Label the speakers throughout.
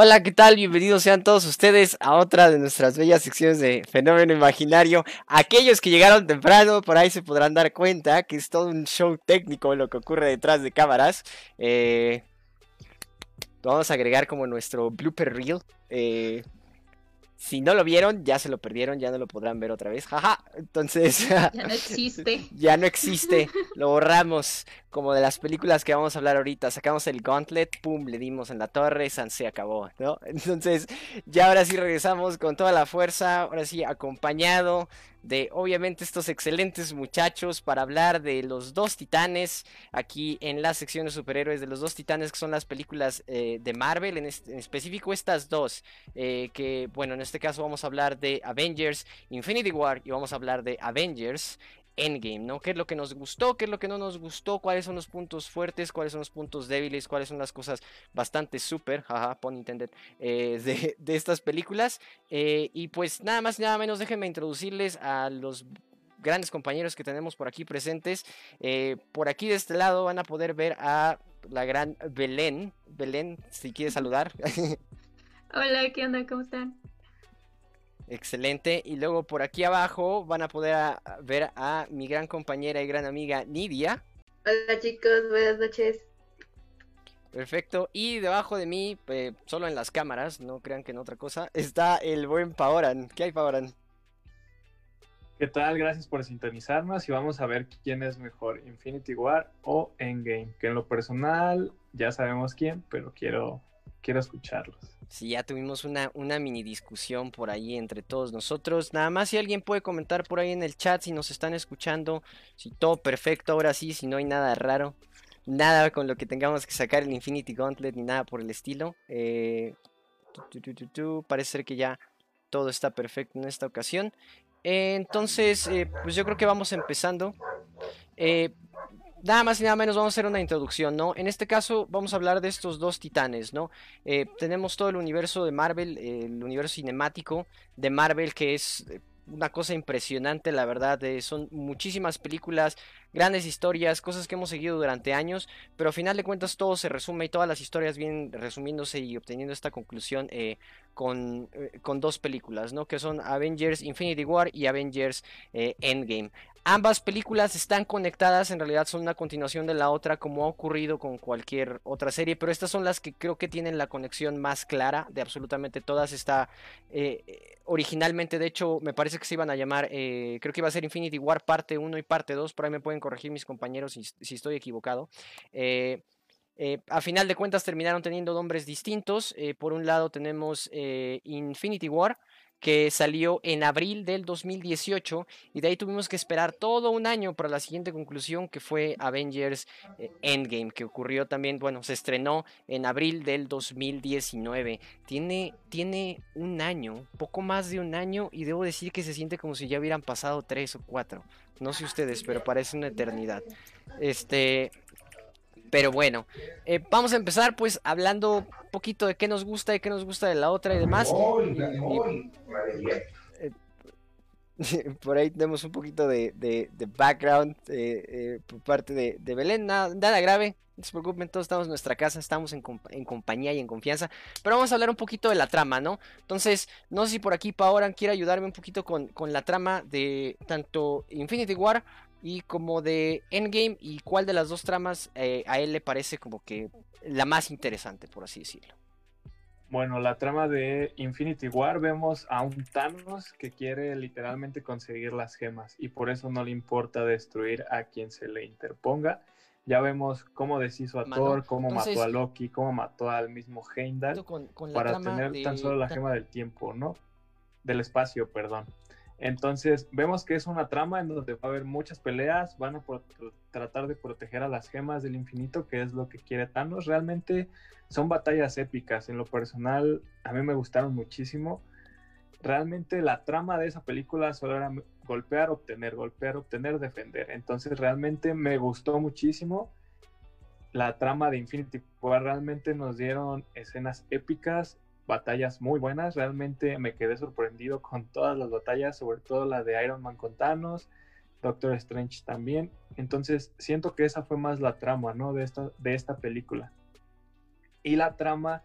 Speaker 1: Hola, ¿qué tal? Bienvenidos sean todos ustedes a otra de nuestras bellas secciones de Fenómeno Imaginario. Aquellos que llegaron temprano, por ahí se podrán dar cuenta que es todo un show técnico lo que ocurre detrás de cámaras. Eh, vamos a agregar como nuestro blooper reel. Eh, si no lo vieron, ya se lo perdieron, ya no lo podrán ver otra vez. Jaja. Entonces.
Speaker 2: Ya no existe.
Speaker 1: ya no existe. Lo borramos. Como de las películas que vamos a hablar ahorita. Sacamos el gauntlet, pum, le dimos en la torre, San se acabó, ¿no? Entonces, ya ahora sí regresamos con toda la fuerza. Ahora sí, acompañado de obviamente estos excelentes muchachos para hablar de los dos titanes aquí en la sección de superhéroes de los dos titanes que son las películas eh, de Marvel en, específico estas dos eh, que bueno en este caso vamos a hablar de Avengers Infinity War y vamos a hablar de Avengers Endgame, ¿no? ¿Qué es lo que nos gustó? ¿Qué es lo que no nos gustó? ¿Cuáles son los puntos fuertes? ¿Cuáles son los puntos débiles? ¿Cuáles son las cosas bastante súper, jaja, pun intended, eh, de, de, estas películas? Eh, y pues nada más nada menos, déjenme introducirles a los grandes compañeros que tenemos por aquí presentes. Eh, por aquí de este lado van a poder ver a la gran Belén. Belén, si quieres saludar.
Speaker 2: Hola, ¿qué onda? ¿Cómo están?
Speaker 1: Excelente. Y luego por aquí abajo van a poder a, ver a mi gran compañera y gran amiga Nidia.
Speaker 3: Hola chicos, buenas noches.
Speaker 1: Perfecto. Y debajo de mí, eh, solo en las cámaras, no crean que en otra cosa, está el buen Paoran. ¿Qué hay, Paoran?
Speaker 4: ¿Qué tal? Gracias por sintonizarnos y vamos a ver quién es mejor, Infinity War o Endgame. Que en lo personal ya sabemos quién, pero quiero, quiero escucharlos.
Speaker 1: Sí, ya tuvimos una, una mini discusión por ahí entre todos nosotros. Nada más si alguien puede comentar por ahí en el chat si nos están escuchando, si todo perfecto ahora sí, si no hay nada raro, nada con lo que tengamos que sacar el Infinity Gauntlet ni nada por el estilo. Eh, parece ser que ya todo está perfecto en esta ocasión. Entonces, eh, pues yo creo que vamos empezando. Eh, nada más y nada menos vamos a hacer una introducción, ¿no? En este caso vamos a hablar de estos dos titanes, ¿no? Eh, tenemos todo el universo de Marvel, eh, el universo cinemático de Marvel que es una cosa impresionante, la verdad, eh, son muchísimas películas, grandes historias, cosas que hemos seguido durante años, pero a final de cuentas todo se resume y todas las historias vienen resumiéndose y obteniendo esta conclusión eh, con, eh, con, dos películas, ¿no? Que son Avengers Infinity War y Avengers eh, Endgame. Ambas películas están conectadas, en realidad son una continuación de la otra, como ha ocurrido con cualquier otra serie, pero estas son las que creo que tienen la conexión más clara de absolutamente todas. Está originalmente, de hecho, me parece que se iban a llamar, creo que iba a ser Infinity War parte 1 y parte 2, por ahí me pueden corregir mis compañeros si, estoy equivocado. Eh, eh, a final de cuentas terminaron teniendo nombres distintos. Eh, por un lado tenemos Infinity War, que salió en abril del 2018 y de ahí tuvimos que esperar todo un año para la siguiente conclusión que fue Avengers eh, Endgame, que ocurrió también, bueno, se estrenó en abril del 2019. Tiene, tiene un año, poco más de un año y debo decir que se siente como si ya hubieran pasado tres o cuatro. No sé ustedes, pero parece una eternidad. Este, pero bueno, eh, vamos a empezar pues hablando un poquito de qué nos gusta y qué nos gusta de la otra y demás. Y, eh, por ahí tenemos un poquito de, de, de background eh, por parte de, de Belén, nada, nada, grave, no se preocupen, todos estamos en nuestra casa, estamos en, en, compañía y en confianza, pero vamos a hablar un poquito de la trama, ¿no? Entonces, no sé si por aquí Paoran quiere ayudarme un poquito con, con la trama de tanto Infinity War y como de Endgame y cuál de las dos tramas eh, a él le parece como que la más interesante, por así decirlo.
Speaker 4: Bueno, la trama de Infinity War vemos a un Thanos que quiere literalmente conseguir las gemas y por eso no le importa destruir a quien se le interponga. Ya vemos cómo deshizo a Mano, Thor, cómo entonces, mató a Loki, cómo mató al mismo Heimdall con, con para tener de... tan solo la gema del tiempo, ¿no? Del espacio, perdón. Entonces, vemos que es una trama en donde va a haber muchas peleas, van a tratar de proteger a las gemas del infinito, que es lo que quiere Thanos. Realmente son batallas épicas. En lo personal, a mí me gustaron muchísimo. Realmente la trama de esa película solo era golpear, obtener, golpear, obtener, defender. Entonces, realmente me gustó muchísimo. La trama de Infinity War realmente nos dieron escenas épicas, batallas muy buenas. Realmente me quedé sorprendido con todas las batallas, sobre todo la de Iron Man con Thanos, Doctor Strange también. Entonces siento que esa fue más la trama, ¿no? De esta, de esta película. Y la trama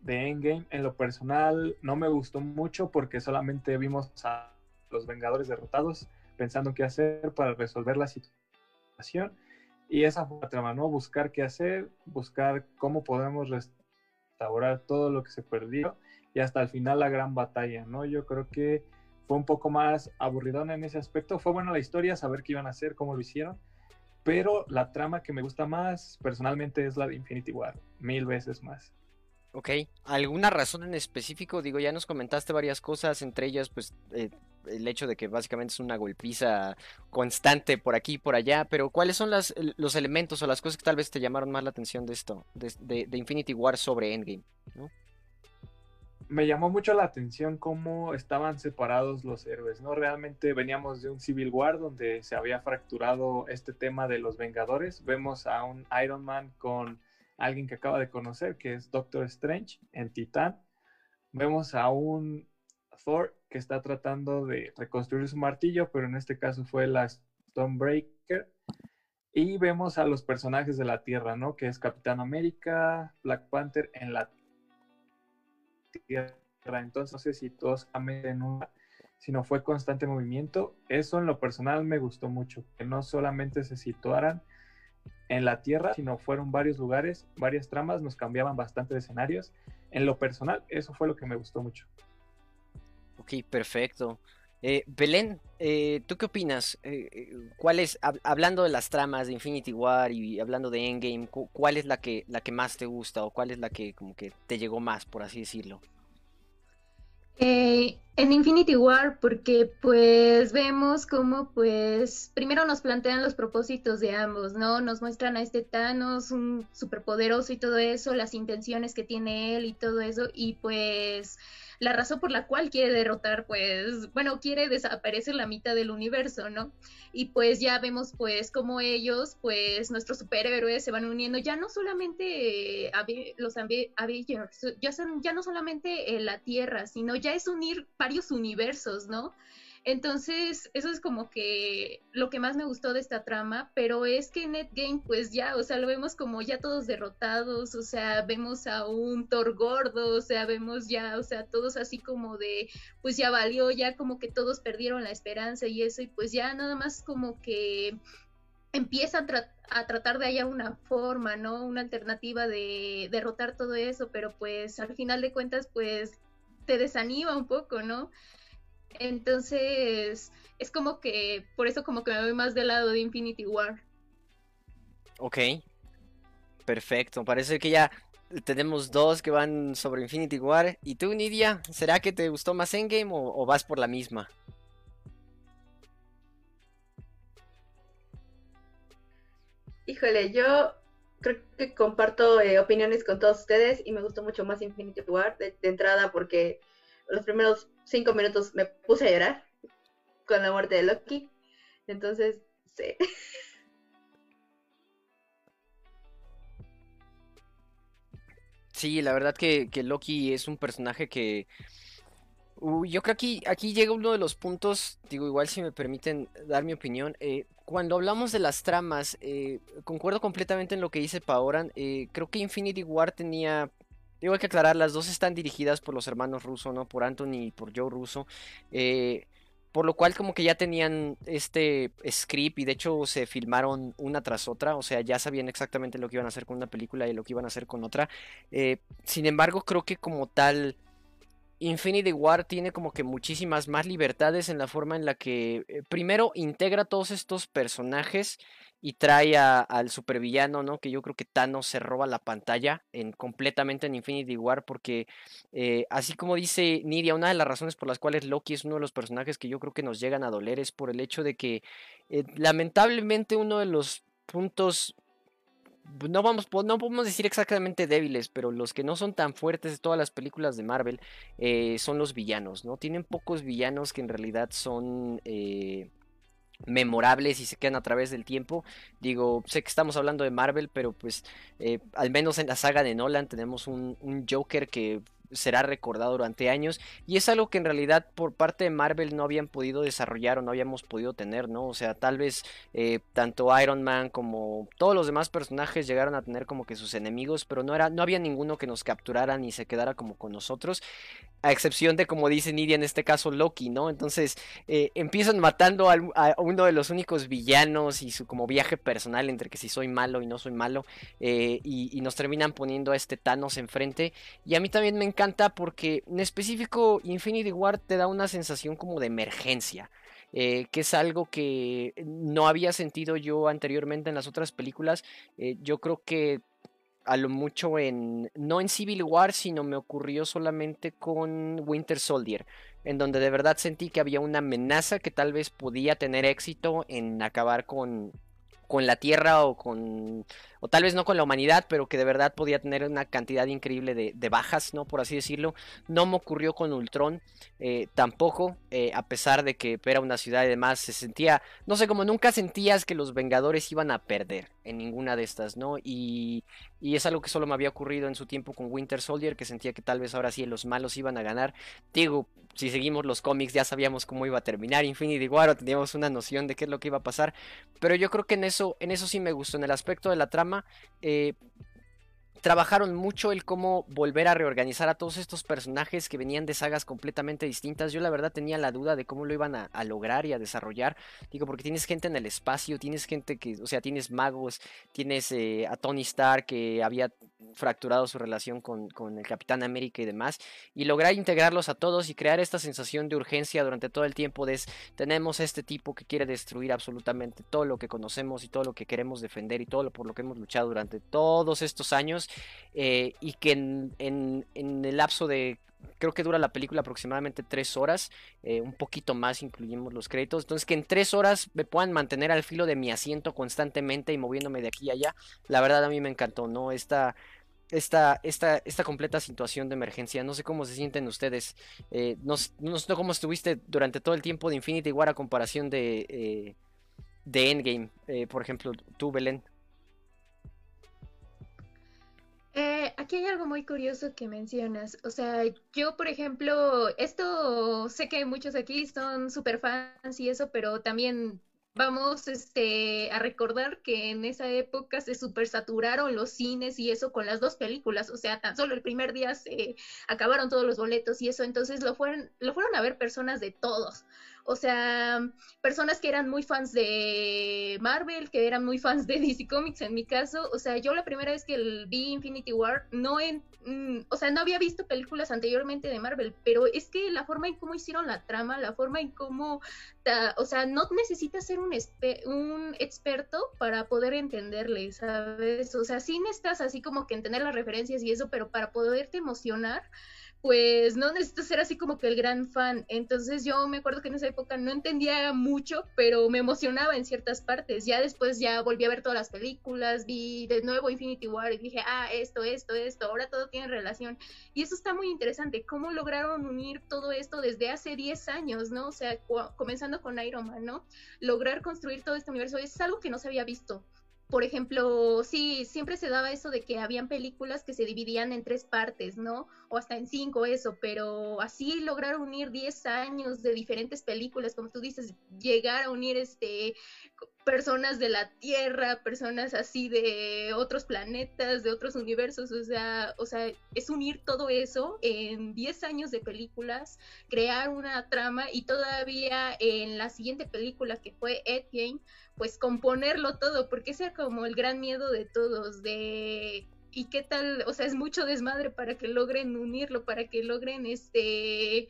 Speaker 4: de Endgame. En lo personal no me gustó mucho porque solamente vimos a los Vengadores derrotados pensando qué hacer para resolver la situación. Y esa fue la trama, ¿no? Buscar qué hacer, buscar cómo podemos restaurar todo lo que se perdió y hasta el final la gran batalla, ¿no? Yo creo que fue un poco más aburridón en ese aspecto. Fue buena la historia, saber qué iban a hacer, cómo lo hicieron, pero la trama que me gusta más personalmente es la de Infinity War, mil veces más.
Speaker 1: Ok, ¿alguna razón en específico? Digo, ya nos comentaste varias cosas, entre ellas, pues, eh, el hecho de que básicamente es una golpiza constante por aquí y por allá, pero ¿cuáles son los elementos o las cosas que tal vez te llamaron más la atención de esto, de, de Infinity War sobre Endgame? ¿no?
Speaker 4: me llamó mucho la atención cómo estaban separados los héroes, ¿no? Realmente veníamos de un Civil War donde se había fracturado este tema de los Vengadores. Vemos a un Iron Man con alguien que acaba de conocer, que es Doctor Strange en Titán. Vemos a un Thor que está tratando de reconstruir su martillo, pero en este caso fue la Stonebreaker. Y vemos a los personajes de la Tierra, ¿no? Que es Capitán América, Black Panther en la tierra. Entonces, no sé si todos en una, sino fue constante movimiento. Eso en lo personal me gustó mucho, que no solamente se situaran en la tierra, sino fueron varios lugares, varias tramas, nos cambiaban bastante de escenarios. En lo personal, eso fue lo que me gustó mucho.
Speaker 1: Ok, perfecto. Eh, Belén, eh, ¿tú qué opinas? Eh, ¿Cuál es, hablando de las tramas de Infinity War y hablando de Endgame, cuál es la que, la que más te gusta o cuál es la que como que te llegó más, por así decirlo?
Speaker 2: en Infinity War, porque pues vemos cómo pues primero nos plantean los propósitos de ambos, ¿no? Nos muestran a este Thanos, un superpoderoso y todo eso, las intenciones que tiene él y todo eso, y pues la razón por la cual quiere derrotar, pues, bueno, quiere desaparecer la mitad del universo, ¿no? Y pues ya vemos, pues, cómo ellos, pues, nuestros superhéroes se van uniendo, ya no solamente eh, los Avengers, ya, son, ya no solamente en la Tierra, sino ya es unir varios universos, ¿no? Entonces, eso es como que lo que más me gustó de esta trama, pero es que Netgame, pues ya, o sea, lo vemos como ya todos derrotados, o sea, vemos a un Thor gordo, o sea, vemos ya, o sea, todos así como de, pues ya valió, ya como que todos perdieron la esperanza y eso, y pues ya nada más como que empieza a, a tratar de hallar una forma, ¿no? Una alternativa de derrotar todo eso, pero pues al final de cuentas, pues te desanima un poco, ¿no? Entonces, es como que, por eso como que me voy más del lado de Infinity War.
Speaker 1: Ok, perfecto. Parece que ya tenemos dos que van sobre Infinity War. ¿Y tú, Nidia? ¿Será que te gustó más Endgame o, o vas por la misma?
Speaker 3: Híjole, yo creo que comparto eh, opiniones con todos ustedes y me gustó mucho más Infinity War de entrada porque los primeros cinco minutos me puse a llorar con la muerte de Loki. Entonces, sí.
Speaker 1: Sí, la verdad que, Loki es un personaje que... yo creo que aquí, aquí llega uno de los puntos, digo, igual si me permiten dar mi opinión. Eh, cuando hablamos de las tramas, eh, concuerdo completamente en lo que dice Paoran. Eh, creo que Infinity War tenía Digo, hay que aclarar, las dos están dirigidas por los hermanos Russo, ¿no? Por Anthony y por Joe Russo. Eh, por lo cual como que ya tenían este script y de hecho se filmaron una tras otra, o sea, ya sabían exactamente lo que iban a hacer con una película y lo que iban a hacer con otra. Eh, sin embargo, creo que como tal, Infinity War tiene como que muchísimas más libertades en la forma en la que eh, primero integra todos estos personajes y trae al supervillano, ¿no? Que yo creo que Thanos se roba la pantalla en, completamente en Infinity War porque eh, así como dice Nidia, una de las razones por las cuales Loki es uno de los personajes que yo creo que nos llegan a doler es por el hecho de que eh, lamentablemente uno de los puntos no vamos no podemos decir exactamente débiles, pero los que no son tan fuertes de todas las películas de Marvel eh, son los villanos, ¿no? Tienen pocos villanos que en realidad son memorables y se quedan a través del tiempo. Digo, sé que estamos hablando de Marvel, pero pues eh, al menos en la saga de Nolan tenemos un, Joker que será recordado durante años y es algo que en realidad por parte de Marvel no habían podido desarrollar o no habíamos podido tener, ¿no? O sea, tal vez eh, tanto Iron Man como todos los demás personajes llegaron a tener como que sus enemigos, pero no, era, no había ninguno que nos capturara ni se quedara como con nosotros a excepción de como dice Nidia en este caso Loki, ¿no? Entonces eh, empiezan matando a, uno de los únicos villanos y su como viaje personal entre que si soy malo y no soy malo eh, y, nos terminan poniendo a este Thanos enfrente y a mí también me encanta porque en específico Infinity War te da una sensación como de emergencia. Eh, que es algo que no había sentido yo anteriormente en las otras películas. yo creo que a lo mucho en, no en Civil War, sino me ocurrió solamente con Winter Soldier, en donde de verdad sentí que había una amenaza que tal vez podía tener éxito en acabar con, con la Tierra o con o tal vez no con la humanidad, pero que de verdad podía tener una cantidad increíble de, bajas, ¿no? Por así decirlo. No me ocurrió con Ultron, eh, tampoco, eh, a pesar de que era una ciudad y demás, se sentía, no sé, como nunca sentías que los Vengadores iban a perder en ninguna de estas, ¿no? Y, y es algo que solo me había ocurrido en su tiempo con Winter Soldier, que sentía que tal vez ahora sí los malos iban a ganar. Digo, si seguimos los cómics ya sabíamos cómo iba a terminar Infinity War o teníamos una noción de qué es lo que iba a pasar, pero yo creo que en eso, en eso sí me gustó, en el aspecto de la trama eh, trabajaron mucho el cómo volver a reorganizar a todos estos personajes que venían de sagas completamente distintas. Yo la verdad tenía la duda de cómo lo iban a, lograr y a desarrollar. Digo, porque tienes gente en el espacio, tienes gente que, o sea, tienes magos, tienes eh, a Tony Stark que había fracturado su relación con, con, el Capitán América y demás, y lograr integrarlos a todos y crear esta sensación de urgencia durante todo el tiempo de tenemos este tipo que quiere destruir absolutamente todo lo que conocemos y todo lo que queremos defender y todo lo por lo que hemos luchado durante todos estos años eh, y que en, en, en el lapso de creo que dura la película aproximadamente tres horas, eh, un poquito más incluimos los créditos, entonces que en tres horas me puedan mantener al filo de mi asiento constantemente y moviéndome de aquí y allá, la verdad a mí me encantó, ¿no? Esta, esta, esta, esta completa situación de emergencia, no sé cómo se sienten ustedes, eh, no, no, sé cómo estuviste durante todo el tiempo de Infinity War a comparación de, de Endgame, por ejemplo, tú Belén.
Speaker 2: Eh, aquí hay algo muy curioso que mencionas. O sea, yo, por ejemplo, esto sé que muchos aquí son super fans y eso, pero también vamos este, a recordar que en esa época se super saturaron los cines y eso con las dos películas. O sea, tan solo el primer día se acabaron todos los boletos y eso. Entonces lo fueron, lo fueron a ver personas de todos. O sea, personas que eran muy fans de Marvel, que eran muy fans de DC Comics en mi caso. O sea, yo la primera vez que vi Infinity War, no en, mm, o sea, no había visto películas anteriormente de Marvel, pero es que la forma en cómo hicieron la trama, la forma en cómo, o sea, no necesitas ser un, un experto para poder entenderle, ¿sabes? O sea, sí necesitas así como que entender las referencias y eso, pero para poderte emocionar pues no necesito ser así como que el gran fan. Entonces yo me acuerdo que en esa época no entendía mucho, pero me emocionaba en ciertas partes. Ya después ya volví a ver todas las películas, vi de nuevo Infinity War y dije, ah, esto, esto, esto, ahora todo tiene relación. Y eso está muy interesante, cómo lograron unir todo esto desde hace 10 años, ¿no? O sea, comenzando con Iron Man, ¿no? Lograr construir todo este universo es algo que no se había visto por ejemplo, sí, siempre se daba eso de que habían películas que se dividían en tres partes, ¿no? O hasta en cinco, eso, pero así lograr unir 10 años de diferentes películas, como tú dices, llegar a unir este personas de la Tierra, personas así de otros planetas, de otros universos, o sea, o sea, es unir todo eso en 10 años de películas, crear una trama y todavía en la siguiente película que fue Ed Game, pues componerlo todo, porque ese era como el gran miedo de todos, de y qué tal, o sea, es mucho desmadre para que logren unirlo, para que logren este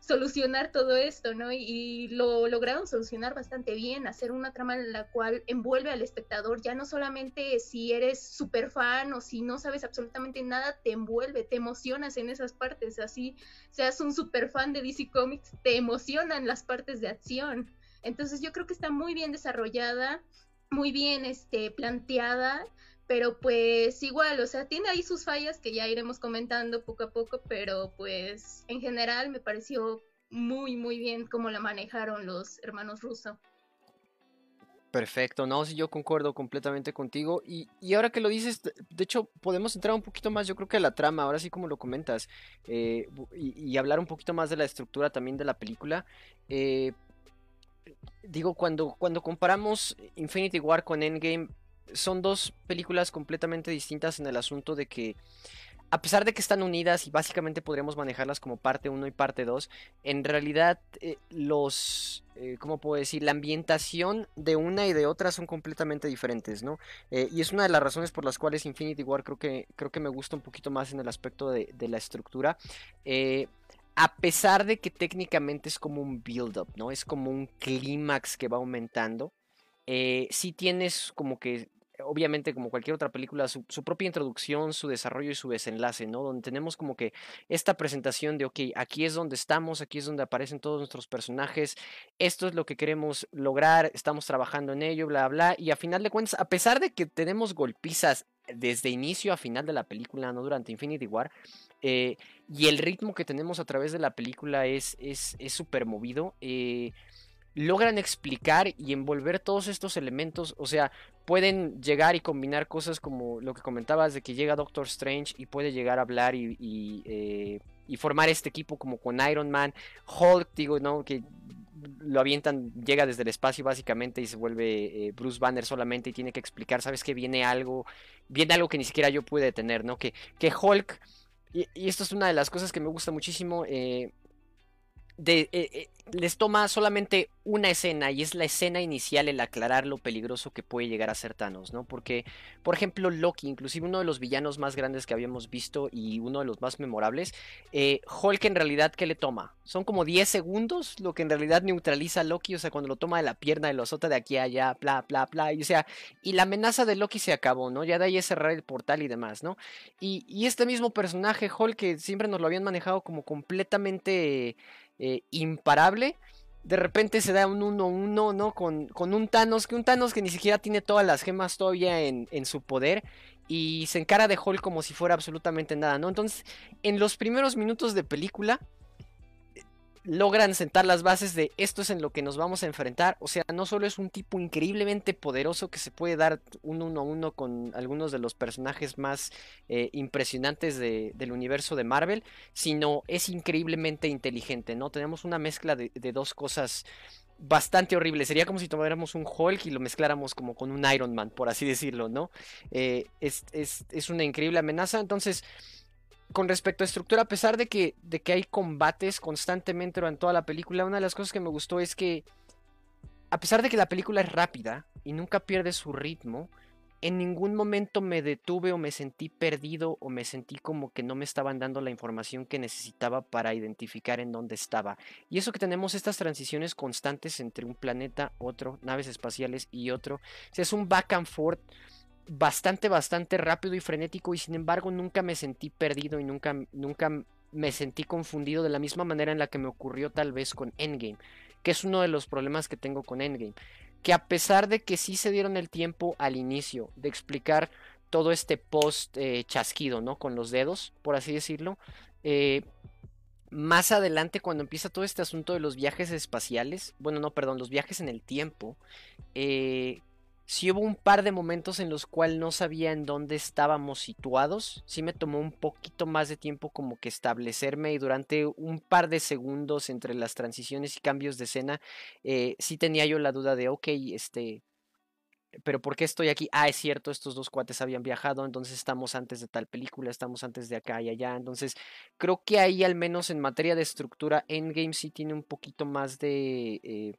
Speaker 2: solucionar todo esto, ¿no? Y, lo lograron solucionar bastante bien, hacer una trama en la cual envuelve al espectador, ya no solamente si eres súper fan o si no sabes absolutamente nada, te envuelve, te emocionas en esas partes, así seas un súper fan de DC Comics, te emocionan las partes de acción. Entonces yo creo que está muy bien desarrollada, muy bien este, planteada, pero pues igual, o sea, tiene ahí sus fallas que ya iremos comentando poco a poco, pero pues en general me pareció muy, muy bien cómo la manejaron los hermanos Russo.
Speaker 1: Perfecto, no, sí, yo concuerdo completamente contigo. Y, y, ahora que lo dices, de hecho, podemos entrar un poquito más, yo creo que a la trama, ahora sí como lo comentas, eh, y, hablar un poquito más de la estructura también de la película. Eh, digo, cuando, cuando comparamos Infinity War con Endgame, son dos películas completamente distintas en el asunto de que a pesar de que están unidas y básicamente podríamos manejarlas como parte 1 y parte 2, en realidad eh, los, eh, ¿cómo puedo decir? La ambientación de una y de otra son completamente diferentes, ¿no? Eh, y es una de las razones por las cuales Infinity War creo que, creo que me gusta un poquito más en el aspecto de, de la estructura. A pesar de que técnicamente es como un build-up, ¿no? Es como un clímax que va aumentando. Eh, sí tienes como que obviamente como cualquier otra película, su, propia introducción, su desarrollo y su desenlace, ¿no? Donde tenemos como que esta presentación de, ok, aquí es donde estamos, aquí es donde aparecen todos nuestros personajes, esto es lo que queremos lograr, estamos trabajando en ello, bla, bla, y a final de cuentas, a pesar de que tenemos golpizas desde inicio a final de la película, no durante Infinity War, eh, y el ritmo que tenemos a través de la película es súper es, movido. Eh, logran explicar y envolver todos estos elementos, o sea, pueden llegar y combinar cosas como lo que comentabas de que llega Doctor Strange y puede llegar a hablar y, eh, formar este equipo como con Iron Man, Hulk, digo, ¿no? Que lo avientan, llega desde el espacio básicamente y se vuelve Bruce Banner solamente y tiene que explicar, sabes que viene algo, viene algo que ni siquiera yo pude detener, ¿no? Que, que Hulk, y, esto es una de las cosas que me gusta muchísimo, eh, eh, eh, les toma solamente una escena y es la escena inicial el aclarar lo peligroso que puede llegar a ser Thanos, ¿no? Porque, por ejemplo, Loki, inclusive uno de los villanos más grandes que habíamos visto y uno de los más memorables, eh, Hulk en realidad, ¿qué le toma? Son como 10 segundos lo que en realidad neutraliza a Loki, o sea, cuando lo toma de la pierna y lo azota de aquí a allá, bla, bla, bla, y o sea, y la amenaza de Loki se acabó, ¿no? Ya de ahí es cerrar el portal y demás, ¿no? Y, este mismo personaje, Hulk, que siempre nos lo habían manejado como completamente imparable. De repente se da un 1-1, ¿no? Con, con, un Thanos, que un Thanos que ni siquiera tiene todas las gemas todavía en, en su poder. Y se encara de Hulk como si fuera absolutamente nada, ¿no? Entonces, en los primeros minutos de película, logran sentar las bases de esto es en lo que nos vamos a enfrentar. O sea, no solo es un tipo increíblemente poderoso que se puede dar un uno a uno con algunos de los personajes más eh, impresionantes del universo de Marvel, sino es increíblemente inteligente, ¿no? Tenemos una mezcla de, dos cosas bastante horribles. Sería como si tomáramos un Hulk y lo mezcláramos como con un Iron Man, por así decirlo, ¿no? Eh, es, es, es una increíble amenaza. Entonces con respecto a estructura, a pesar de que, de que hay combates constantemente durante toda la película, una de las cosas que me gustó es que, a pesar de que la película es rápida y nunca pierde su ritmo, en ningún momento me detuve o me sentí perdido o me sentí como que no me estaban dando la información que necesitaba para identificar en dónde estaba. Y eso que tenemos estas transiciones constantes entre un planeta, otro, naves espaciales y otro. es un back and forth bastante, bastante rápido y frenético y sin embargo nunca me sentí perdido y nunca, nunca me sentí confundido de la misma manera en la que me ocurrió tal vez con Endgame, que es uno de los problemas que tengo con Endgame, que a pesar de que sí se dieron el tiempo al inicio de explicar todo este post eh, chasquido, ¿no? Con los dedos, por así decirlo, eh, más adelante cuando empieza todo este asunto de los viajes espaciales, bueno, no, perdón, los viajes en el tiempo, eh, si hubo un par de momentos en los cuales no sabía en dónde estábamos situados. Sí me tomó un poquito más de tiempo como que establecerme y durante un par de segundos entre las transiciones y cambios de escena, eh, sí tenía yo la duda de, ok, este, pero ¿por qué estoy aquí? Ah, es cierto, estos dos cuates habían viajado, entonces estamos antes de tal película, estamos antes de acá y allá. Entonces, creo que ahí al menos en materia de estructura, Endgame sí tiene un poquito más de... Eh,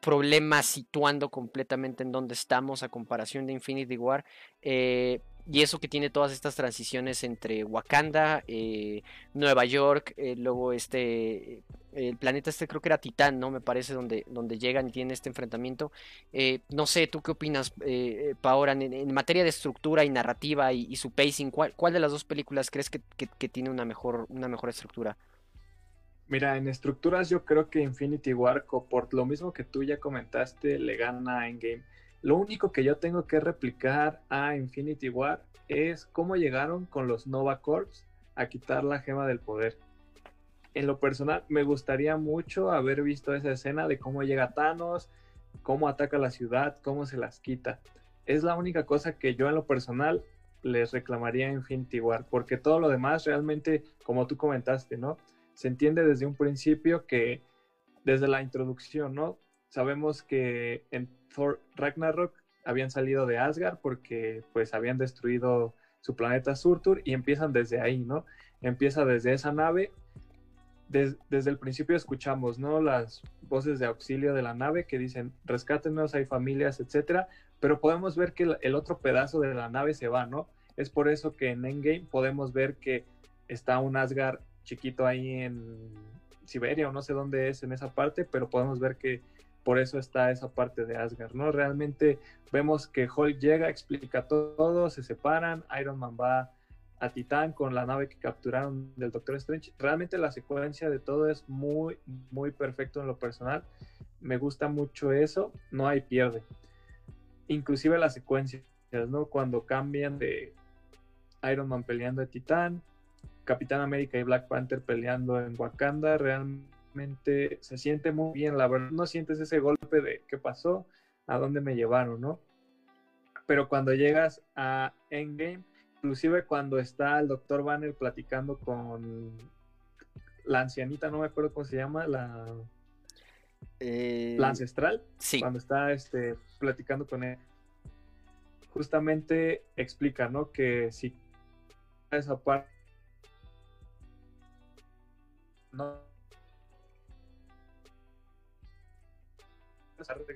Speaker 1: problemas situando completamente en donde estamos a comparación de Infinity War. Eh, y eso que tiene todas estas transiciones entre Wakanda, eh, Nueva York, eh, luego este, el planeta este creo que era Titán, ¿no? Me parece donde, donde llegan y tienen este enfrentamiento. no sé, ¿tú qué opinas, Paola, en, materia de estructura y narrativa y, su pacing? ¿cuál, ¿cuál, de las dos películas crees que, que tiene una mejor, una mejor estructura?
Speaker 4: Mira, en estructuras yo creo que Infinity War, por lo mismo que tú ya comentaste, le gana a Endgame. Lo único que yo tengo que replicar a Infinity War es cómo llegaron con los Nova Corps a quitar la gema del poder. En lo personal, me gustaría mucho haber visto esa escena de cómo llega Thanos, cómo ataca la ciudad, cómo se las quita. Es la única cosa que yo en lo personal les reclamaría a Infinity War, porque todo lo demás realmente, como tú comentaste, ¿no? Se entiende desde un principio que desde la introducción, ¿no? Sabemos que en Thor Ragnarok habían salido de Asgard porque pues habían destruido su planeta Surtur y empiezan desde ahí, ¿no? Empieza desde esa nave. desde el principio escuchamos, ¿no? Las voces de auxilio de la nave que dicen, rescátenos, hay familias, etcétera, pero podemos ver que el, otro pedazo de la nave se va, ¿no? Es por eso que en Endgame podemos ver que está un Asgard chiquito ahí en Siberia o no sé dónde es en esa parte, pero podemos ver que por eso está esa parte de Asgard, ¿no? Realmente vemos que Hulk llega, explica todo, se separan, Iron Man va a Titán con la nave que capturaron del Doctor Strange. Realmente la secuencia de todo es muy, muy perfecto en lo personal. Me gusta mucho eso, no hay pierde inclusive las secuencias, ¿no? Cuando cambian de Iron Man peleando de Titán, Capitán América y Black Panther peleando en Wakanda, realmente se siente muy bien, la verdad no sientes ese golpe de qué pasó, a dónde me llevaron, ¿no? Pero cuando llegas a Endgame, inclusive cuando está el Doctor Banner platicando con la ancianita, no me acuerdo cómo se llama, la
Speaker 1: eh,
Speaker 4: la ancestral,
Speaker 1: sí.
Speaker 4: cuando está este, platicando con él, justamente explica, ¿no? Que si esa parte no entonces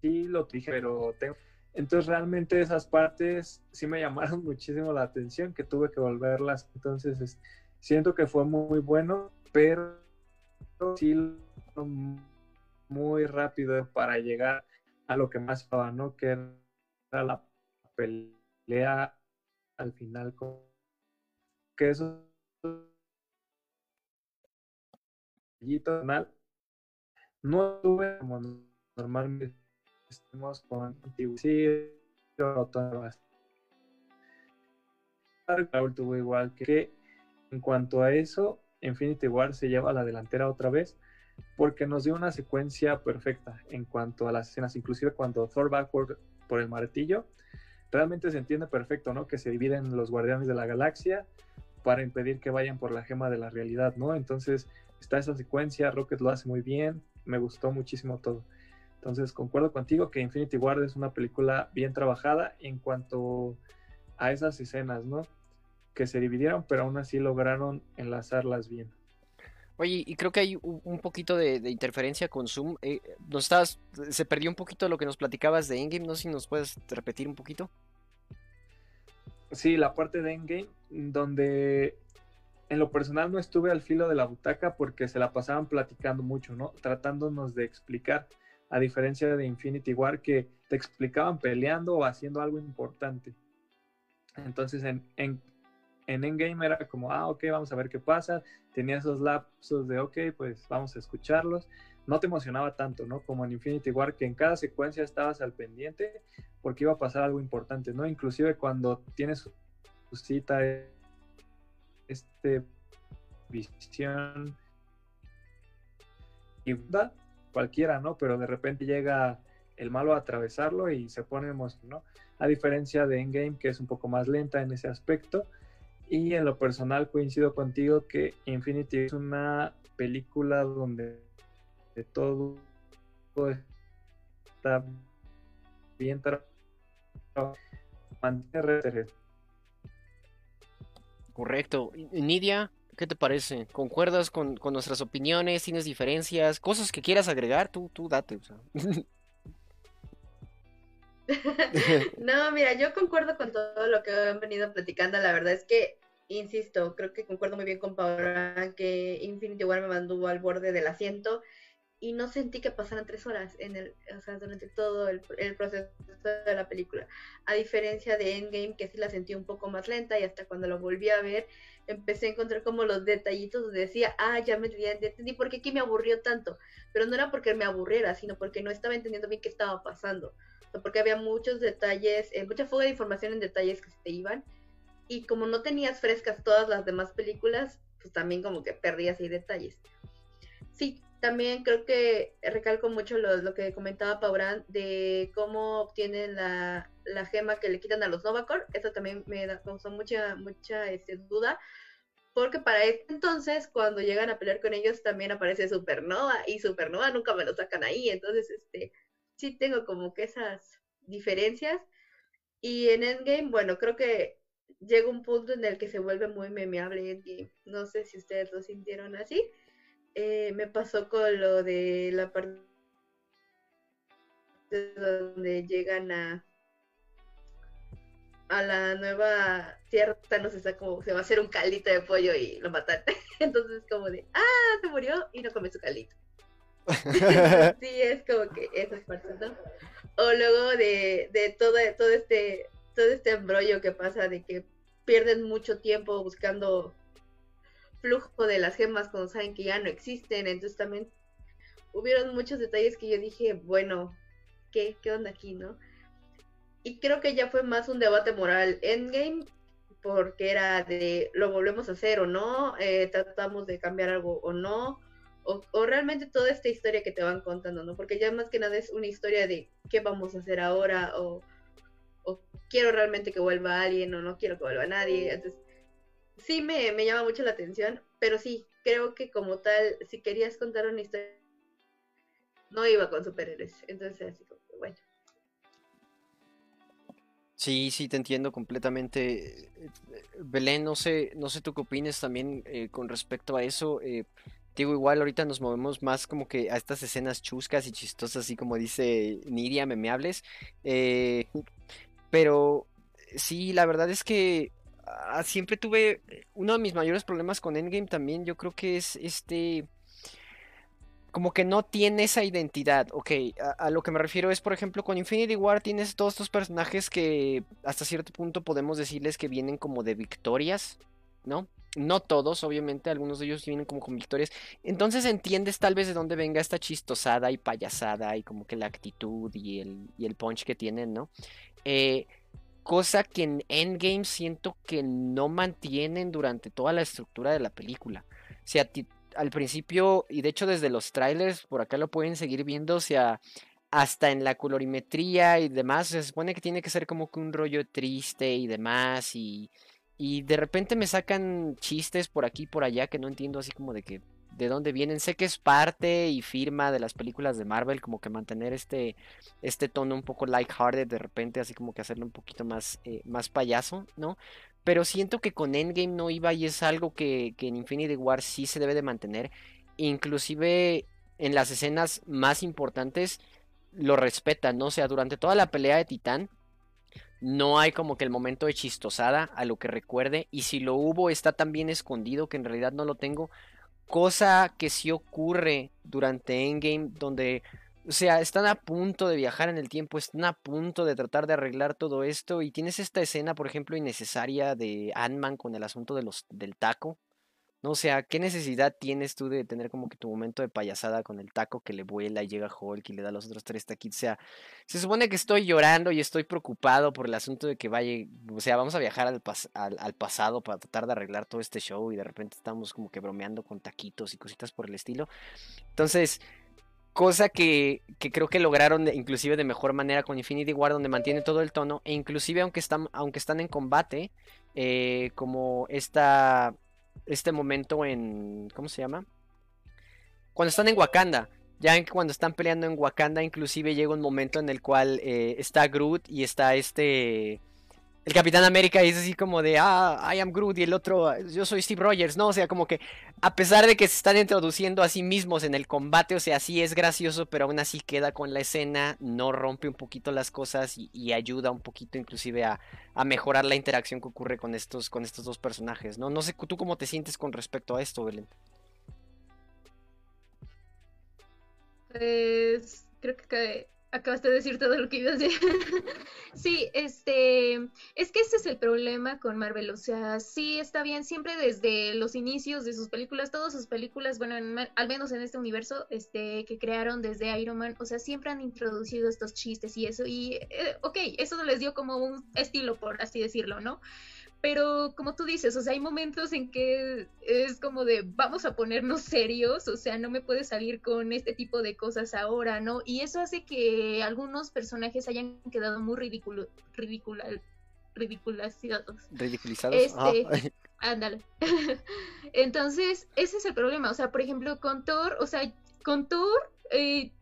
Speaker 4: sí lo dije pero tengo entonces realmente esas partes sí me llamaron muchísimo la atención que tuve que volverlas entonces siento que fue muy bueno pero sí muy rápido para llegar a lo que más estaba, ¿no? Que era la pelea al final que eso no tuve como normalmente estamos con Raúl tuvo igual que en cuanto a eso Infinity War se lleva a la delantera otra vez porque nos dio una secuencia perfecta en cuanto a las escenas, inclusive cuando Thor va por, el martillo, realmente se entiende perfecto, ¿no? Que se dividen los guardianes de la galaxia para impedir que vayan por la gema de la realidad, ¿no? Entonces está esa secuencia, Rocket lo hace muy bien, me gustó muchísimo todo. Entonces concuerdo contigo que Infinity War es una película bien trabajada en cuanto a esas escenas, ¿no? que se dividieron, pero aún así lograron enlazarlas bien.
Speaker 1: Oye, y creo que hay un poquito de, interferencia con Zoom. Eh, nos se perdió un poquito lo que nos platicabas de Endgame, no sé si nos puedes repetir un poquito.
Speaker 4: Sí, la parte de Endgame, donde en lo personal no estuve al filo de la butaca porque se la pasaban platicando mucho, ¿no? Tratándonos de explicar, a diferencia de Infinity War, que te explicaban peleando o haciendo algo importante. Entonces, en, en, en Endgame era como, ah, ok, vamos a ver qué pasa. Tenía esos lapsos de, ok, pues vamos a escucharlos. No te emocionaba tanto, ¿no? Como en Infinity War, que en cada secuencia estabas al pendiente porque iba a pasar algo importante, ¿no? Inclusive cuando tienes su cita, este visión y cualquiera, ¿no? Pero de repente llega el malo a atravesarlo y se pone emoción, ¿no? A diferencia de Endgame, que es un poco más lenta en ese aspecto, y en lo personal coincido contigo que Infinity es una película donde de todo está bien trabajado.
Speaker 1: Correcto. Nidia, ¿qué te parece? ¿Concuerdas con, nuestras opiniones? ¿Tienes diferencias? ¿Cosas que quieras agregar? Tú, tú date. O sea.
Speaker 3: no, mira, yo concuerdo con todo lo que han venido platicando. La verdad es que, insisto, creo que concuerdo muy bien con Paula que Infinity War me mandó al borde del asiento y no sentí que pasaran tres horas en el, o sea, durante todo el, proceso de la película. A diferencia de Endgame, que sí la sentí un poco más lenta y hasta cuando lo volví a ver, empecé a encontrar como los detallitos donde decía, ah, ya me entendí por qué aquí me aburrió tanto. Pero no era porque me aburriera, sino porque no estaba entendiendo bien qué estaba pasando porque había muchos detalles, eh, mucha fuga de información en detalles que se te iban. Y como no tenías frescas todas las demás películas, pues también como que perdías ahí detalles. Sí, también creo que recalco mucho lo, que comentaba Paurán de cómo obtienen la, la, gema que le quitan a los Novacor. Eso también me da, causó mucha, mucha este, duda. Porque para este entonces, cuando llegan a pelear con ellos, también aparece Supernova. Y Supernova nunca me lo sacan ahí. Entonces, este, sí tengo como que esas diferencias. Y en Endgame, bueno, creo que llega un punto en el que se vuelve muy memeable Endgame. No sé si ustedes lo sintieron así eh, me pasó con lo de la parte donde llegan a a la nueva tierra no se como se va a hacer un caldito de pollo y lo matan. Entonces como de ah se murió y no come su caldito sí es como que esas partes no o luego de, de todo todo este todo este embrollo que pasa de que pierden mucho tiempo buscando flujo de las gemas cuando saben que ya no existen. Entonces también hubieron muchos detalles que yo dije, bueno, ¿qué, qué onda aquí, no? Y creo que ya fue más un debate moral endgame, porque era de lo volvemos a hacer o no, eh, tratamos de cambiar algo o no, o, o, realmente toda esta historia que te van contando, ¿no? Porque ya más que nada es una historia de qué vamos a hacer ahora, o, o quiero realmente que vuelva alguien, o no quiero que vuelva nadie. Entonces, sí me, llama mucho la atención, pero sí, creo que como tal, si querías contar una historia, no iba con superhéroes. Entonces, así como, bueno.
Speaker 1: Sí, sí, te entiendo completamente. Belén, no sé, no sé tú qué opines también eh, con respecto a eso. Eh, digo, igual ahorita nos movemos más como que a estas escenas chuscas y chistosas, así como dice Nidia, memeables. Eh, pero sí, la verdad es que siempre tuve uno de mis mayores problemas con Endgame también, yo creo que es este como que no tiene esa identidad. Ok, a, lo que me refiero es, por ejemplo, con Infinity War tienes todos estos personajes que hasta cierto punto podemos decirles que vienen como de victorias, ¿no? No todos, obviamente, algunos de ellos vienen como con victorias. Entonces entiendes tal vez de dónde venga esta chistosada y payasada y como que la actitud y el, y el punch que tienen, ¿no? Eh, Cosa que en Endgame siento que no mantienen durante toda la estructura de la película. O sea, al principio, y de hecho desde los trailers, por acá lo pueden seguir viendo, o sea, hasta en la colorimetría y demás, se supone que tiene que ser como que un rollo triste y demás, y, y de repente me sacan chistes por aquí y por allá que no entiendo así como de que de dónde vienen. Sé que es parte y firma de las películas de Marvel, como que mantener este, este tono un poco lighthearted de repente, así como que hacerlo un poquito más, eh, más payaso, ¿no? Pero siento que con Endgame no iba y es algo que, que en Infinity War sí se debe de mantener. Inclusive en las escenas más importantes lo respetan, ¿no? O sea, durante toda la pelea de Titán no hay como que el momento de chistosada a lo que recuerde y si lo hubo está tan bien escondido que en realidad no lo tengo Cosa que sí ocurre durante Endgame, donde, o sea, están a punto de viajar en el tiempo, están a punto de tratar de arreglar todo esto. Y tienes esta escena, por ejemplo, innecesaria de Ant-Man con el asunto de los, del taco. No, o sea, ¿qué necesidad tienes tú de tener como que tu momento de payasada con el taco que le vuela y llega Hulk y le da los otros tres taquitos? O sea, se supone que estoy llorando y estoy preocupado por el asunto de que vaya, o sea, vamos a viajar al, al, pasado para tratar de arreglar todo este show y de repente estamos como que bromeando con taquitos y cositas por el estilo. Entonces, cosa que, que creo que lograron inclusive de mejor manera con Infinity War, donde mantiene todo el tono, e inclusive aunque están, aunque están en combate, eh, como esta este momento en. ¿Cómo se llama? Cuando están en Wakanda. Ya en que cuando están peleando en Wakanda, inclusive llega un momento en el cual eh, está Groot y está este. El Capitán América es así como de, ah, I am Groot y el otro, yo soy Steve Rogers, ¿no? O sea, como que a pesar de que se están introduciendo a sí mismos en el combate, o sea, sí es gracioso, pero aún así queda con la escena, no rompe un poquito las cosas y, ayuda un poquito inclusive a, mejorar la interacción que ocurre con estos, con estos dos personajes, ¿no? No sé tú cómo te sientes con respecto a esto, Belén.
Speaker 2: Pues creo que acabaste de decir todo lo que iba a decir. sí, este, es que ese es el problema con Marvel, o sea, sí está bien, siempre desde los inicios de sus películas, todas sus películas, bueno, al menos en este universo, este, que crearon desde Iron Man, o sea, siempre han introducido estos chistes y eso, y, eh, ok, eso les dio como un estilo, por así decirlo, ¿no? Pero como tú dices, o sea, hay momentos en que es como de vamos a ponernos serios, o sea, no me puedes salir con este tipo de cosas ahora, ¿no? Y eso hace que algunos personajes hayan quedado muy ridículo, ridícula, ridiculizados.
Speaker 1: Ridiculizados.
Speaker 2: Este, ándale. Entonces, ese es el problema, o sea, por ejemplo, con Thor, o sea, con Thor, eh,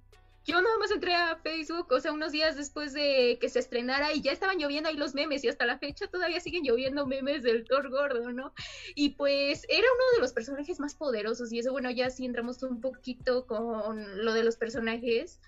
Speaker 2: yo nada más entré a Facebook, o sea, unos días después de que se estrenara y ya estaban lloviendo ahí los memes y hasta la fecha todavía siguen lloviendo memes del Thor gordo, ¿no? Y pues era uno de los personajes más poderosos y eso, bueno, ya sí entramos un poquito con lo de los personajes.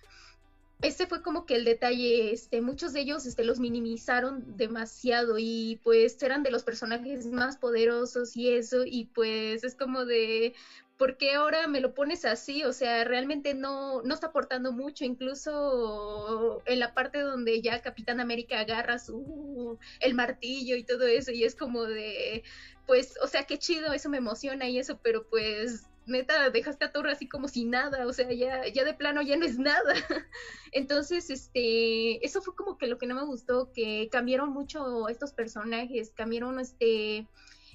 Speaker 2: Este fue como que el detalle, este, muchos de ellos este, los minimizaron demasiado y pues eran de los personajes más poderosos y eso, y pues es como de, ¿por qué ahora me lo pones así? O sea, realmente no, no está aportando mucho, incluso en la parte donde ya Capitán América agarra su el martillo y todo eso, y es como de, pues, o sea, qué chido, eso me emociona y eso, pero pues neta, dejaste a Thor así como si nada, o sea, ya, ya de plano ya no es nada. Entonces, este, eso fue como que lo que no me gustó, que cambiaron mucho estos personajes, cambiaron este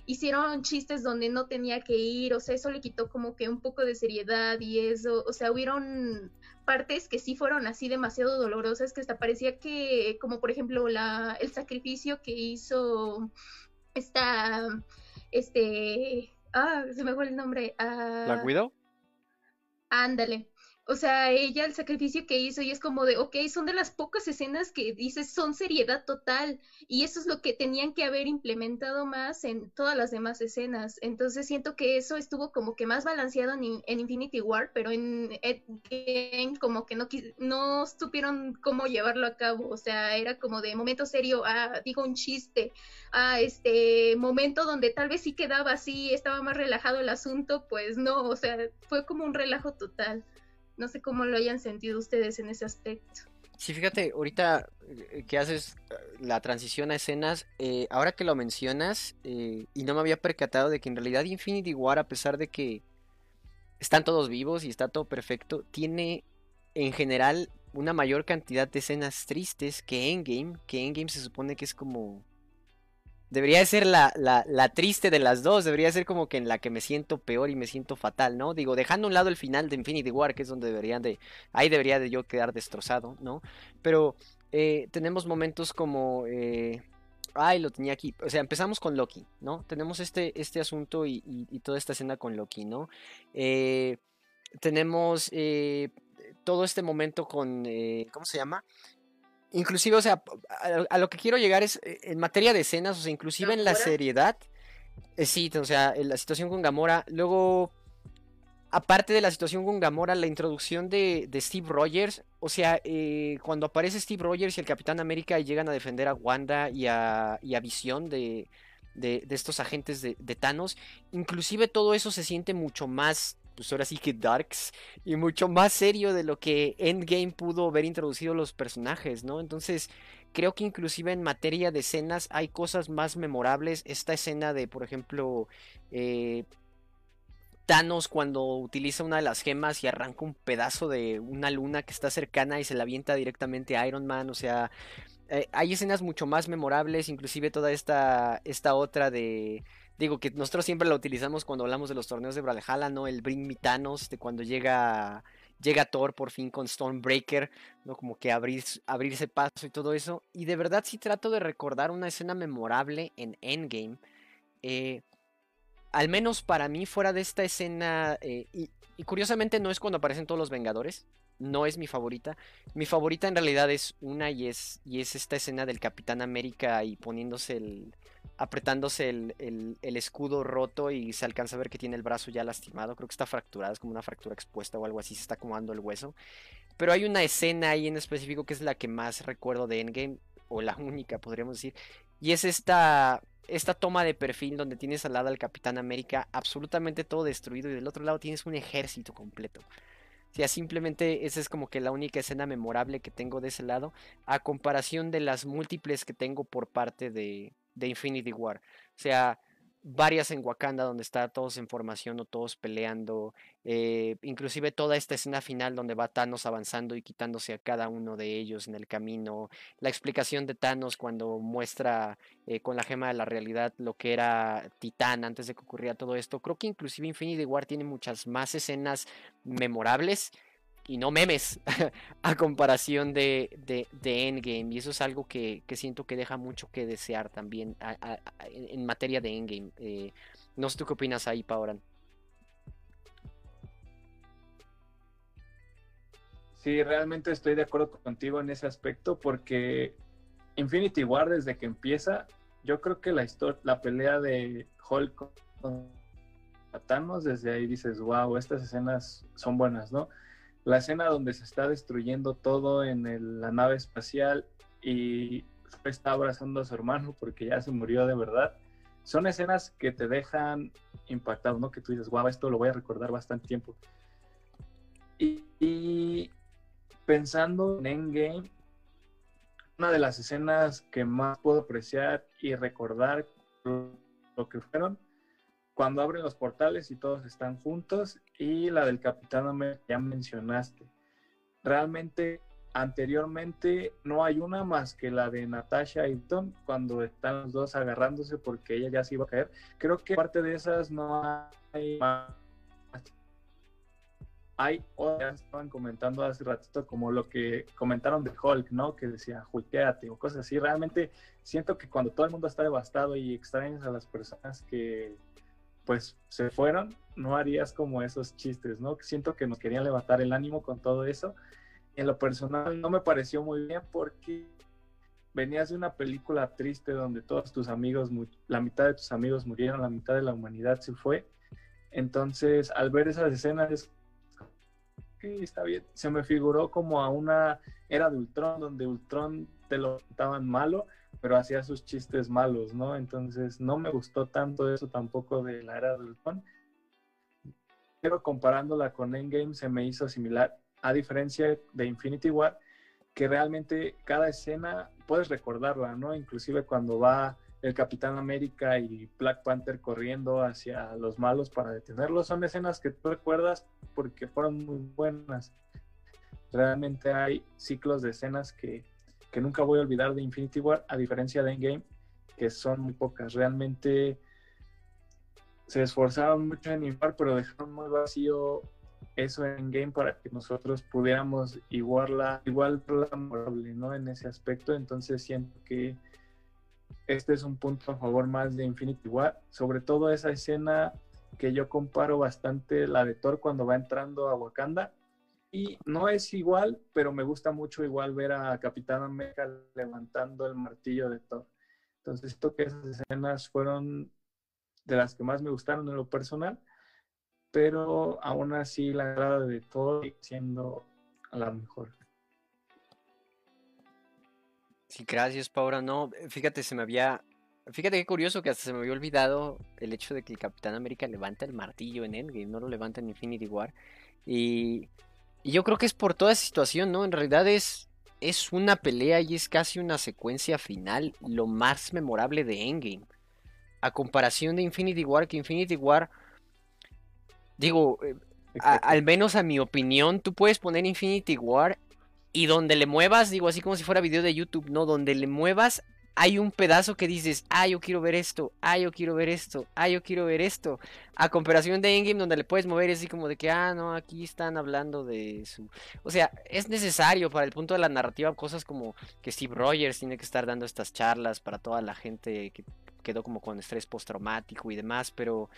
Speaker 2: hicieron chistes donde no tenía que ir, o sea, eso le quitó como que un poco de seriedad y eso, o sea, hubieron partes que sí fueron así demasiado dolorosas que hasta parecía que, como por ejemplo, la, el sacrificio que hizo esta, este, ah, se me fue el nombre. Ah,
Speaker 1: ¿La cuidó?
Speaker 2: Ándale o sea, ella el sacrificio que hizo y es como de, ok, son de las pocas escenas que dices son seriedad total y eso es lo que tenían que haber implementado más en todas las demás escenas. Entonces siento que eso estuvo como que más balanceado en, Infinity War, pero en Endgame como que no, no supieron cómo llevarlo a cabo. O sea, era como de momento serio, ah, digo un chiste, ah, este momento donde tal vez sí quedaba así, estaba más relajado el asunto, pues no, o sea, fue como un relajo total. No sé cómo lo hayan sentido ustedes en ese aspecto.
Speaker 1: Sí, fíjate, ahorita eh, que haces eh, la transición a escenas, eh, ahora que lo mencionas, y no me había percatado de que en realidad Infinity War, a pesar de que están todos vivos y está todo perfecto, tiene en general una mayor cantidad de escenas tristes que Endgame, que Endgame se supone que es como Debería ser la, la, triste de las dos, debería ser como que en la que me siento peor y me siento fatal, ¿no? Digo, dejando a un lado el final de Infinity War, que es donde deberían de, ahí debería de yo quedar destrozado, ¿no? Pero eh, tenemos momentos como, eh, ay, lo tenía aquí, o sea, empezamos con Loki, ¿no? Tenemos este, este asunto y, toda esta escena con Loki, ¿no? Eh, tenemos todo este momento con, ¿cómo se llama? Inclusive, o sea, a, lo que quiero llegar es eh, en materia de escenas, o sea, inclusive en la seriedad. Eh, sí, o sea, en la situación con Gamora. Luego, aparte de la situación con Gamora, la introducción de, Steve Rogers. O sea, eh, cuando aparece Steve Rogers y el Capitán América llegan a defender a Wanda y a, y a Visión de, de, estos agentes de, de, Thanos. Inclusive todo eso se siente mucho más pues ahora sí que darks y mucho más serio de lo que Endgame pudo haber introducido los personajes, ¿no? Entonces, creo que inclusive en materia de escenas hay cosas más memorables. Esta escena de, por ejemplo, eh, Thanos cuando utiliza una de las gemas y arranca un pedazo de una luna que está cercana y se la avienta directamente a Iron Man, o sea... Eh, hay escenas mucho más memorables, inclusive toda esta, esta otra de, Digo que nosotros siempre la utilizamos cuando hablamos de los torneos de Brawlhalla, ¿no? El Bring Me Thanos, de cuando llega, llega Thor por fin con Stormbreaker, ¿no? Como que abrir, abrirse paso y todo eso. Y de verdad sí trato de recordar una escena memorable en Endgame. Eh, al menos para mí, fuera de esta escena, eh, y, curiosamente no es cuando aparecen todos los Vengadores, no es mi favorita. Mi favorita en realidad es una y es, y es esta escena del Capitán América y poniéndose el, apretándose el, escudo roto y se alcanza a ver que tiene el brazo ya lastimado. Creo que está fracturado, es como una fractura expuesta o algo así, se está acomodando el hueso. Pero hay una escena ahí en específico que es la que más recuerdo de Endgame, o la única podríamos decir, y es esta, esta toma de perfil donde tienes al lado al Capitán América absolutamente todo destruido y del otro lado tienes un ejército completo. Sea, simplemente esa es como que la única escena memorable que tengo de ese lado, a comparación de las múltiples que tengo por parte de, de Infinity War. O sea, varias en Wakanda donde está todos en formación o todos peleando, eh, inclusive toda esta escena final donde va Thanos avanzando y quitándose a cada uno de ellos en el camino, la explicación de Thanos cuando muestra eh, con la gema de la realidad lo que era Titán antes de que ocurriera todo esto, creo que inclusive Infinity War tiene muchas más escenas memorables y no memes a comparación de, de, Endgame. Y eso es algo que, siento que deja mucho que desear también en materia de Endgame. Eh, no sé tú qué opinas ahí, Pauran.
Speaker 4: Sí, realmente estoy de acuerdo contigo en ese aspecto porque Infinity War desde que empieza, yo creo que la la pelea de Hulk con Thanos, desde ahí dices, wow, estas escenas son buenas, ¿no? La escena donde se está destruyendo todo en la nave espacial y está abrazando a su hermano porque ya se murió de verdad. Son escenas que te dejan impactado, ¿no? Que tú dices, wow, esto lo voy a recordar bastante tiempo. Y, pensando en Endgame, una de las escenas que más puedo apreciar y recordar lo que fueron cuando abren los portales y todos están juntos y la del Capitán América ya mencionaste. Realmente anteriormente no hay una más que la de Natasha y Tom cuando están los dos agarrándose porque ella ya se iba a caer. Creo que parte de esas no hay más. Hay otras, estaban comentando hace ratito como lo que comentaron de Hulk, ¿no? Que decía, Hulkeate o cosas así. Realmente siento que cuando todo el mundo está devastado y extrañas a las personas que, pues se fueron, no harías como esos chistes, ¿no? Siento que nos querían levantar el ánimo con todo eso. En lo personal no me pareció muy bien porque venías de una película triste donde todos tus amigos, la mitad de tus amigos murieron, la mitad de la humanidad se fue. Entonces, al ver esas escenas, está bien. Se me figuró como a una era de Ultron, donde Ultron te lo contaban malo, pero hacía sus chistes malos, ¿no? Entonces no me gustó tanto eso tampoco de la era de Ultron. Pero comparándola con Endgame se me hizo similar, a diferencia de Infinity War, que realmente cada escena puedes recordarla, ¿no? Inclusive cuando va el Capitán América y Black Panther corriendo hacia los malos para detenerlos, son escenas que tú recuerdas porque fueron muy buenas. Realmente hay ciclos de escenas que que nunca voy a olvidar de Infinity War, a diferencia de Endgame, que son muy pocas. Realmente se esforzaron mucho en infar, pero dejaron muy vacío eso en Endgame para que nosotros pudiéramos igualarla, igual memorable, ¿no? En ese aspecto. Entonces siento que este es un punto a favor más de Infinity War, sobre todo esa escena que yo comparo bastante la de Thor cuando va entrando a Wakanda y no es igual, pero me gusta mucho igual ver a Capitán América levantando el martillo de Thor. Entonces, siento que esas escenas fueron de las que más me gustaron en lo personal, pero aún así la entrada de Thor siendo la mejor.
Speaker 1: Sí, gracias, Paula. No, fíjate, se me había. Fíjate qué curioso que hasta se me había olvidado el hecho de que Capitán América levanta el martillo en Endgame, no lo levanta en Infinity War. Y y yo creo que es por toda esa situación, ¿no? En realidad es, es una pelea y es casi una secuencia final lo más memorable de Endgame. A comparación de Infinity War, que Infinity War, digo, eh, al menos a mi opinión, tú puedes poner Infinity War y donde le muevas, digo así como si fuera video de YouTube, ¿no? Donde le muevas hay un pedazo que dices, ah, yo quiero ver esto, ah, yo quiero ver esto, ah, yo quiero ver esto. A comparación de Endgame, donde le puedes mover así como de que, ah, no, aquí están hablando de su. O sea, es necesario para el punto de la narrativa cosas como que Steve Rogers tiene que estar dando estas charlas para toda la gente que quedó como con estrés postraumático y demás, pero.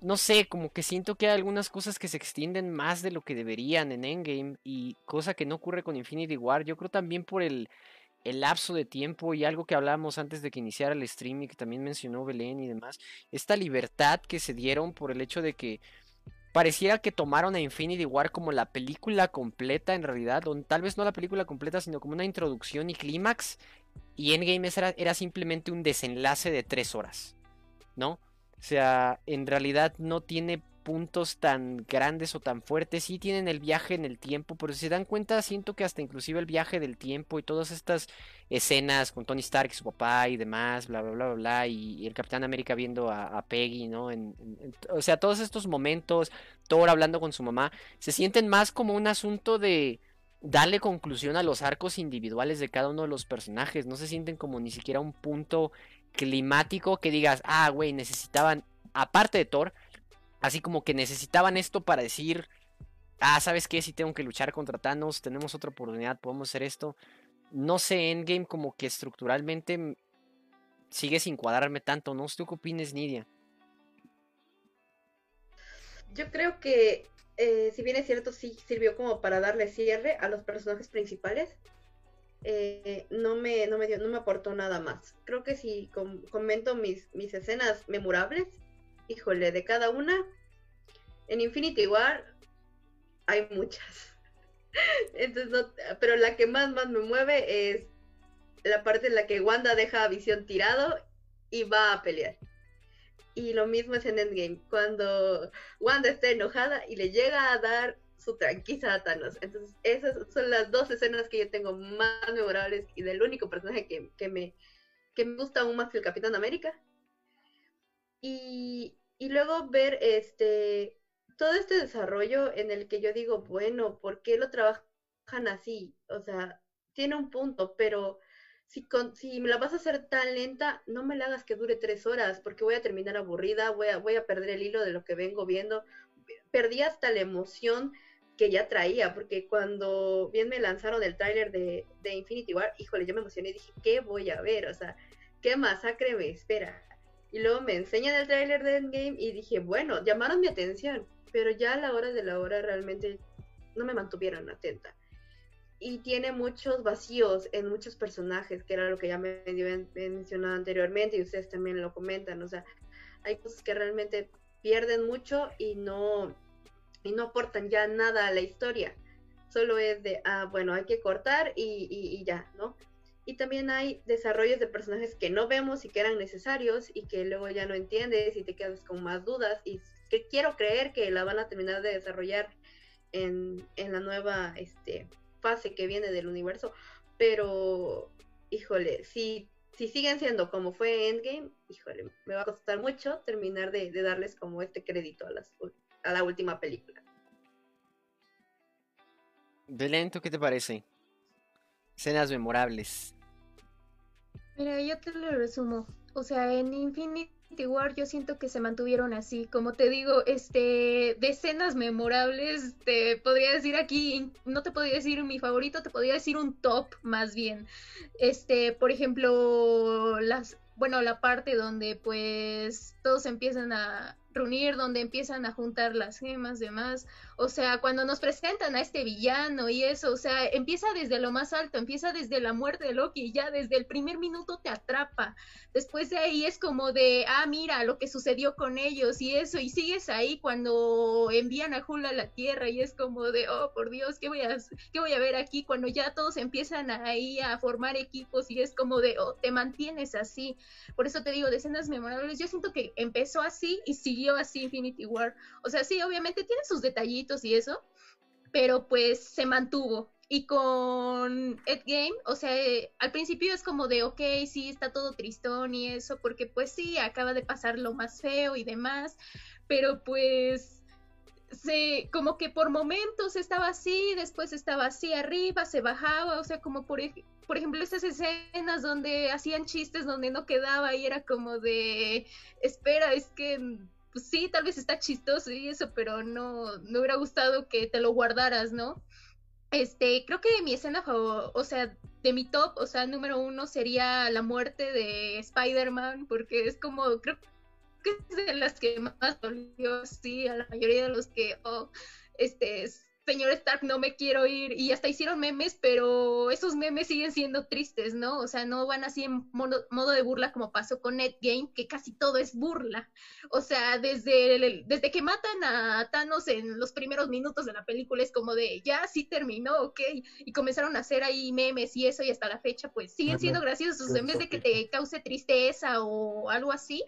Speaker 1: No sé, como que siento que hay algunas cosas que se extienden más de lo que deberían en Endgame y cosa que no ocurre con Infinity War. Yo creo también por el el lapso de tiempo y algo que hablábamos antes de que iniciara el stream y que también mencionó Belén y demás, esta libertad que se dieron por el hecho de que pareciera que tomaron a Infinity War como la película completa en realidad, o tal vez no la película completa, sino como una introducción y clímax, y Endgame era, era simplemente un desenlace de tres horas, ¿no? O sea, en realidad no tiene puntos tan grandes o tan fuertes. Sí tienen el viaje en el tiempo, pero si se dan cuenta, siento que hasta inclusive el viaje del tiempo y todas estas escenas con Tony Stark y su papá y demás, bla, bla, bla, bla, bla y, el Capitán América viendo a, Peggy, ¿no? o sea, todos estos momentos, Thor hablando con su mamá, se sienten más como un asunto de darle conclusión a los arcos individuales de cada uno de los personajes. No se sienten como ni siquiera un punto climático que digas, ah, güey, necesitaban, aparte de Thor, así como que necesitaban esto para decir, ah, ¿sabes qué? Si tengo que luchar contra Thanos, tenemos otra oportunidad, podemos hacer esto. No sé, Endgame como que estructuralmente sigue sin cuadrarme tanto, ¿no? ¿Tú qué opinas, Nidia?
Speaker 3: Yo creo que eh, si bien es cierto, sí sirvió como para darle cierre a los personajes principales, eh, no, me, no, me dio, no me aportó nada más. Creo que si comento mis, mis escenas memorables, híjole, de cada una, en Infinity War hay muchas. Entonces, pero la que más, más me mueve es la parte en la que Wanda deja a Visión tirado y va a pelear. Y lo mismo es en Endgame, cuando Wanda está enojada y le llega a dar su tranquiza a Thanos. Entonces, esas son las dos escenas que yo tengo más memorables y del único personaje que, que me, que me gusta aún más que el Capitán América. Y, luego ver este todo este desarrollo en el que yo digo, bueno, ¿por qué lo trabajan así? O sea, tiene un punto, pero si, si me la vas a hacer tan lenta, no me la hagas que dure tres horas, porque voy a terminar aburrida, voy a, voy a perder el hilo de lo que vengo viendo. Perdí hasta la emoción que ya traía, porque cuando bien me lanzaron el tráiler de, de Infinity War, híjole, yo me emocioné y dije, ¿qué voy a ver? O sea, ¿qué masacre me espera? Y luego me enseñan el tráiler de Endgame y dije, bueno, llamaron mi atención, pero ya a la hora de la hora realmente no me mantuvieron atenta y tiene muchos vacíos en muchos personajes, que era lo que ya me mencionado anteriormente y ustedes también lo comentan, o sea, hay cosas que realmente pierden mucho y no, y no aportan ya nada a la historia, solo es de, ah, bueno, hay que cortar y, y ya, ¿no? Y también hay desarrollos de personajes que no vemos y que eran necesarios y que luego ya no entiendes y te quedas con más dudas y que quiero creer que la van a terminar de desarrollar en, en la nueva, este, fase que viene del universo, pero híjole, si, si siguen siendo como fue Endgame, híjole, me va a costar mucho terminar de, darles como este crédito a, las, a la última película.
Speaker 1: Belén, ¿tú qué te parece? Escenas memorables.
Speaker 2: Mira, yo te lo resumo. O sea, en Infinity War yo siento que se mantuvieron así, como te digo, este, decenas memorables, te podría decir aquí, no te podría decir mi favorito, te podría decir un top más bien. Este, por ejemplo, las, bueno, la parte donde pues todos empiezan a reunir, donde empiezan a juntar las gemas, demás. O sea, cuando nos presentan a este villano y eso, o sea, empieza desde lo más alto, empieza desde la muerte de Loki ya desde el primer minuto te atrapa. Después de ahí es como de, ah, mira lo que sucedió con ellos y eso, y sigues ahí cuando envían a Hula a la Tierra y es como de, oh, por Dios, ¿qué voy a, qué voy a ver aquí? Cuando ya todos empiezan ahí a formar equipos y es como de, oh, te mantienes así. Por eso te digo, de escenas memorables, yo siento que empezó así y siguió así Infinity War. O sea, sí, obviamente tiene sus detallitos y eso, pero pues se mantuvo. Y con Ed Game, o sea, al principio es como de, ok, sí, está todo tristón y eso, porque pues sí, acaba de pasar lo más feo y demás, pero pues se, como que por momentos estaba así, después estaba así arriba, se bajaba, o sea, como por, por ejemplo esas escenas donde hacían chistes donde no quedaba y era como de, espera, es que pues sí, tal vez está chistoso y eso, pero no, no hubiera gustado que te lo guardaras, ¿no? Este, creo que mi escena favor, o sea, de mi top, o sea, número uno sería la muerte de Spider-Man, porque es como, creo que es de las que más dolió, sí, a la mayoría de los que, oh, este, señor Stark, no me quiero ir. Y hasta hicieron memes, pero esos memes siguen siendo tristes, ¿no? O sea, no van así en modo, de burla como pasó con Netgame, que casi todo es burla. O sea, desde, desde que matan a Thanos en los primeros minutos de la película es como de, ya, sí terminó, ok. Y comenzaron a hacer ahí memes y eso, y hasta la fecha, pues siguen siendo graciosos. En vez de que te cause tristeza o algo así,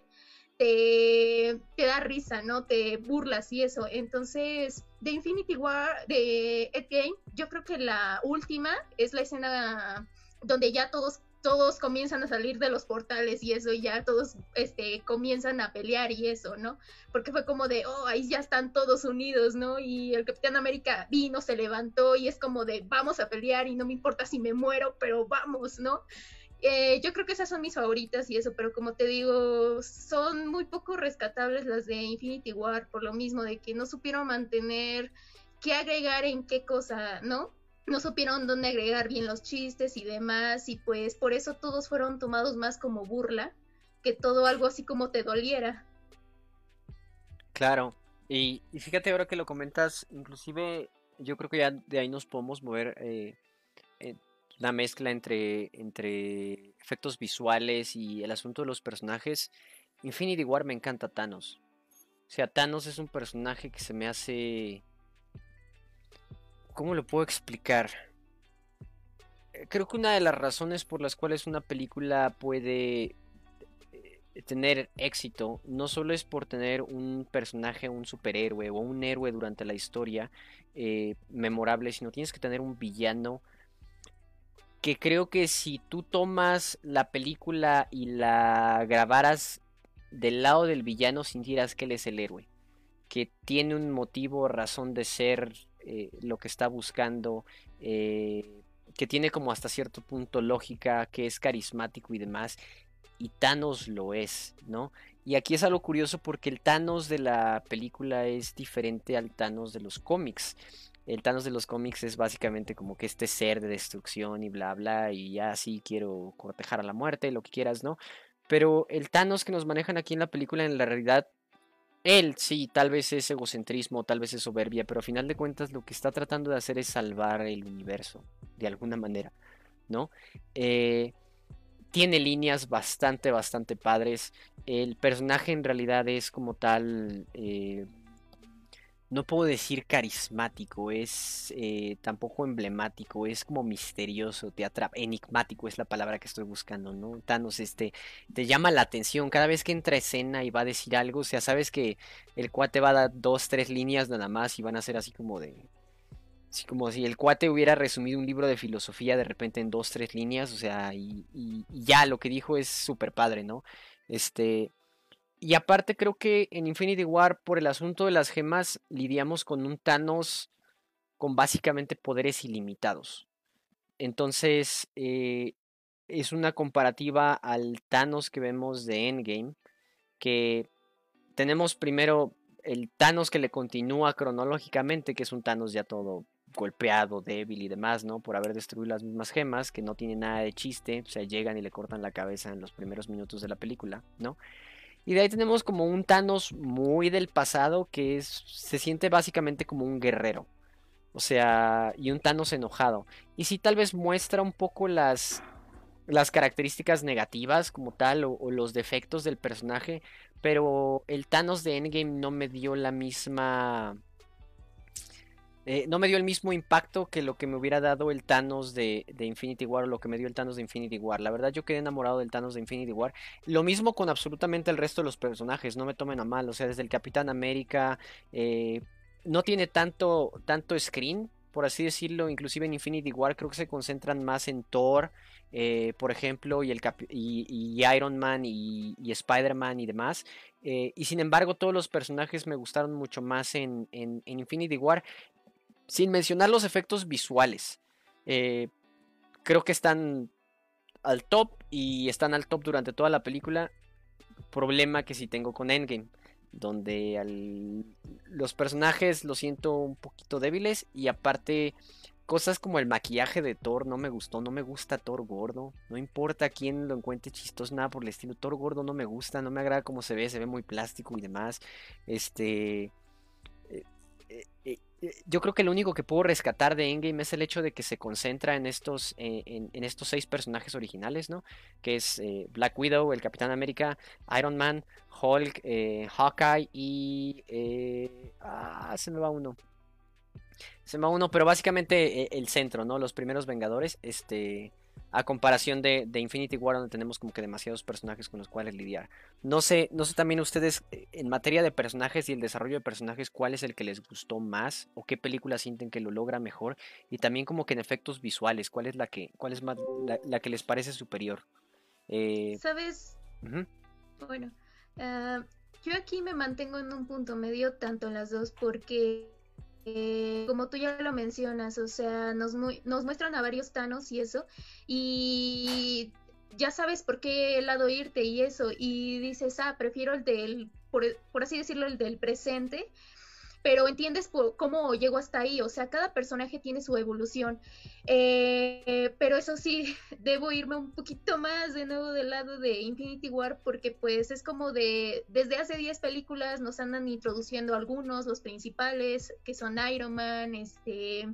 Speaker 2: te, da risa, ¿no? Te burlas y eso. Entonces, de Infinity War, de Endgame, yo creo que la última es la escena donde ya todos todos comienzan a salir de los portales y eso, y ya todos este, comienzan a pelear y eso, ¿no? Porque fue como de, oh, ahí ya están todos unidos, ¿no? Y el Capitán América vino, se levantó y es como de, vamos a pelear y no me importa si me muero, pero vamos, ¿no? Eh, yo creo que esas son mis favoritas y eso, pero como te digo, son muy poco rescatables las de Infinity War, por lo mismo de que no supieron mantener qué agregar en qué cosa, ¿no? no supieron dónde agregar bien los chistes y demás, y pues por eso todos fueron tomados más como burla que todo algo así como te doliera.
Speaker 1: Claro, y, fíjate ahora que lo comentas, inclusive yo creo que ya de ahí nos podemos mover eh, la mezcla entre, entre efectos visuales y el asunto de los personajes. Infinity War me encanta Thanos. O sea, Thanos es un personaje que se me hace ¿Cómo lo puedo explicar? Eh, creo que una de las razones por las cuales una película puede eh, tener éxito no solo es por tener un personaje, un superhéroe o un héroe durante la historia eh, memorable, sino tienes que tener un villano que creo que si tú tomas la película y la grabaras del lado del villano sintieras que él es el héroe, que tiene un motivo, razón de ser, eh, lo que está buscando, eh, que tiene como hasta cierto punto lógica, que es carismático y demás. Y Thanos lo es, ¿no? Y aquí es algo curioso porque el Thanos de la película es diferente al Thanos de los cómics. El Thanos de los cómics es básicamente como que este ser de destrucción y bla bla y ya sí quiero cortejar a la muerte, lo que quieras, ¿no? Pero el Thanos que nos manejan aquí en la película en la realidad él sí, tal vez es egocentrismo, tal vez es soberbia, pero a final de cuentas lo que está tratando de hacer es salvar el universo, de alguna manera, ¿no? Eh, tiene líneas bastante, bastante padres. El personaje en realidad es como tal eh, no puedo decir carismático, es eh, tampoco emblemático, es como misterioso, te atrapa, enigmático es la palabra que estoy buscando, ¿no? Thanos, este, te llama la atención cada vez que entra escena y va a decir algo, o sea, sabes que el cuate va a dar dos, tres líneas nada más y van a ser así como de... Así como si el cuate hubiera resumido un libro de filosofía de repente en dos, tres líneas, o sea, y, y ya lo que dijo es súper padre, ¿no? Este, y aparte creo que en Infinity War, por el asunto de las gemas, lidiamos con un Thanos con básicamente poderes ilimitados. Entonces, eh, es una comparativa al Thanos que vemos de Endgame, que tenemos primero el Thanos que le continúa cronológicamente, que es un Thanos ya todo golpeado, débil y demás, ¿no? Por haber destruido las mismas gemas, que no tiene nada de chiste, o sea, llegan y le cortan la cabeza en los primeros minutos de la película, ¿no? Y de ahí tenemos como un Thanos muy del pasado que es, se siente básicamente como un guerrero. O sea, y un Thanos enojado. Y sí tal vez muestra un poco las, las características negativas como tal o, o, los defectos del personaje. Pero el Thanos de Endgame no me dio la misma eh, no me dio el mismo impacto que lo que me hubiera dado el Thanos de, Infinity War o lo que me dio el Thanos de Infinity War. La verdad yo quedé enamorado del Thanos de Infinity War. Lo mismo con absolutamente el resto de los personajes, no me tomen a mal. O sea, desde el Capitán América, eh, no tiene tanto, tanto screen, por así decirlo. Inclusive en Infinity War creo que se concentran más en Thor. Eh, por ejemplo, y, el y, Iron Man y, Spider-Man y demás. y sin embargo, todos los personajes me gustaron mucho más en, Infinity War. Sin mencionar los efectos visuales. Eh, creo que están al top y están al top durante toda la película. Problema que sí tengo con Endgame. Donde los personajes los siento un poquito débiles. Y aparte, cosas como el maquillaje de Thor no me gustó. No me gusta Thor gordo. No importa quién lo encuentre chistoso, nada por el estilo. Thor gordo no me gusta. No me agrada cómo se ve. Se ve muy plástico y demás. Este. Eh, eh, yo creo que lo único que puedo rescatar de Endgame es el hecho de que se concentra en estos, eh, en, estos seis personajes originales, ¿no? Que es eh, Black Widow, el Capitán América, Iron Man, Hulk, Hawkeye y... ah, se me va uno. Se me va uno, pero básicamente el centro, ¿no? Los primeros Vengadores, este... A comparación de, de, Infinity War, donde tenemos como que demasiados personajes con los cuales lidiar. No sé, no sé también ustedes, eh, en materia de personajes y el desarrollo de personajes, cuál es el que les gustó más, o qué película sienten que lo logra mejor, y también como que en efectos visuales, cuál es la que, cuál es más, la, que les parece superior.
Speaker 2: Eh... ¿Sabes? Bueno, uh, yo aquí me mantengo en un punto medio tanto en las dos porque eh, como tú ya lo mencionas, o sea, nos, nos muestran a varios Thanos y eso, y ya sabes por qué lado irte y eso, y dices, ah, prefiero el del, por, por así decirlo, el del presente, pero entiendes cómo llegó hasta ahí, o sea, cada personaje tiene su evolución, eh, pero eso sí, debo irme un poquito más de nuevo del lado de Infinity War, porque pues es como de, desde hace 10 películas nos andan introduciendo algunos, los principales, que son Iron Man, este,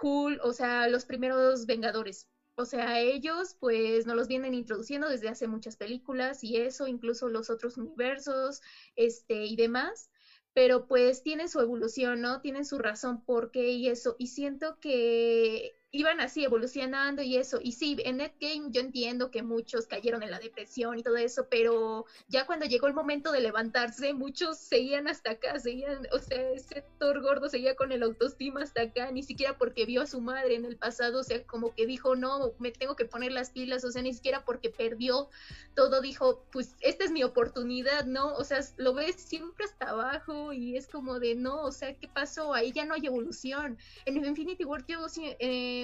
Speaker 2: Hulk, o sea, los primeros Vengadores. O sea, ellos pues nos los vienen introduciendo desde hace muchas películas y eso, incluso los otros universos, este, y demás pero pues tienen su evolución, ¿no? Tienen su razón por qué y eso. Y siento que iban así evolucionando y eso. Y sí, en Netgame yo entiendo que muchos cayeron en la depresión y todo eso, pero ya cuando llegó el momento de levantarse, muchos seguían hasta acá, seguían, o sea, ese Thor gordo seguía con el autoestima hasta acá, ni siquiera porque vio a su madre en el pasado, o sea, como que dijo, no, me tengo que poner las pilas, o sea, ni siquiera porque perdió todo, dijo, pues esta es mi oportunidad, ¿no? O sea, lo ves siempre hasta abajo y es como de, no, o sea, ¿qué pasó? Ahí ya no hay evolución. En Infinity War yo... Eh,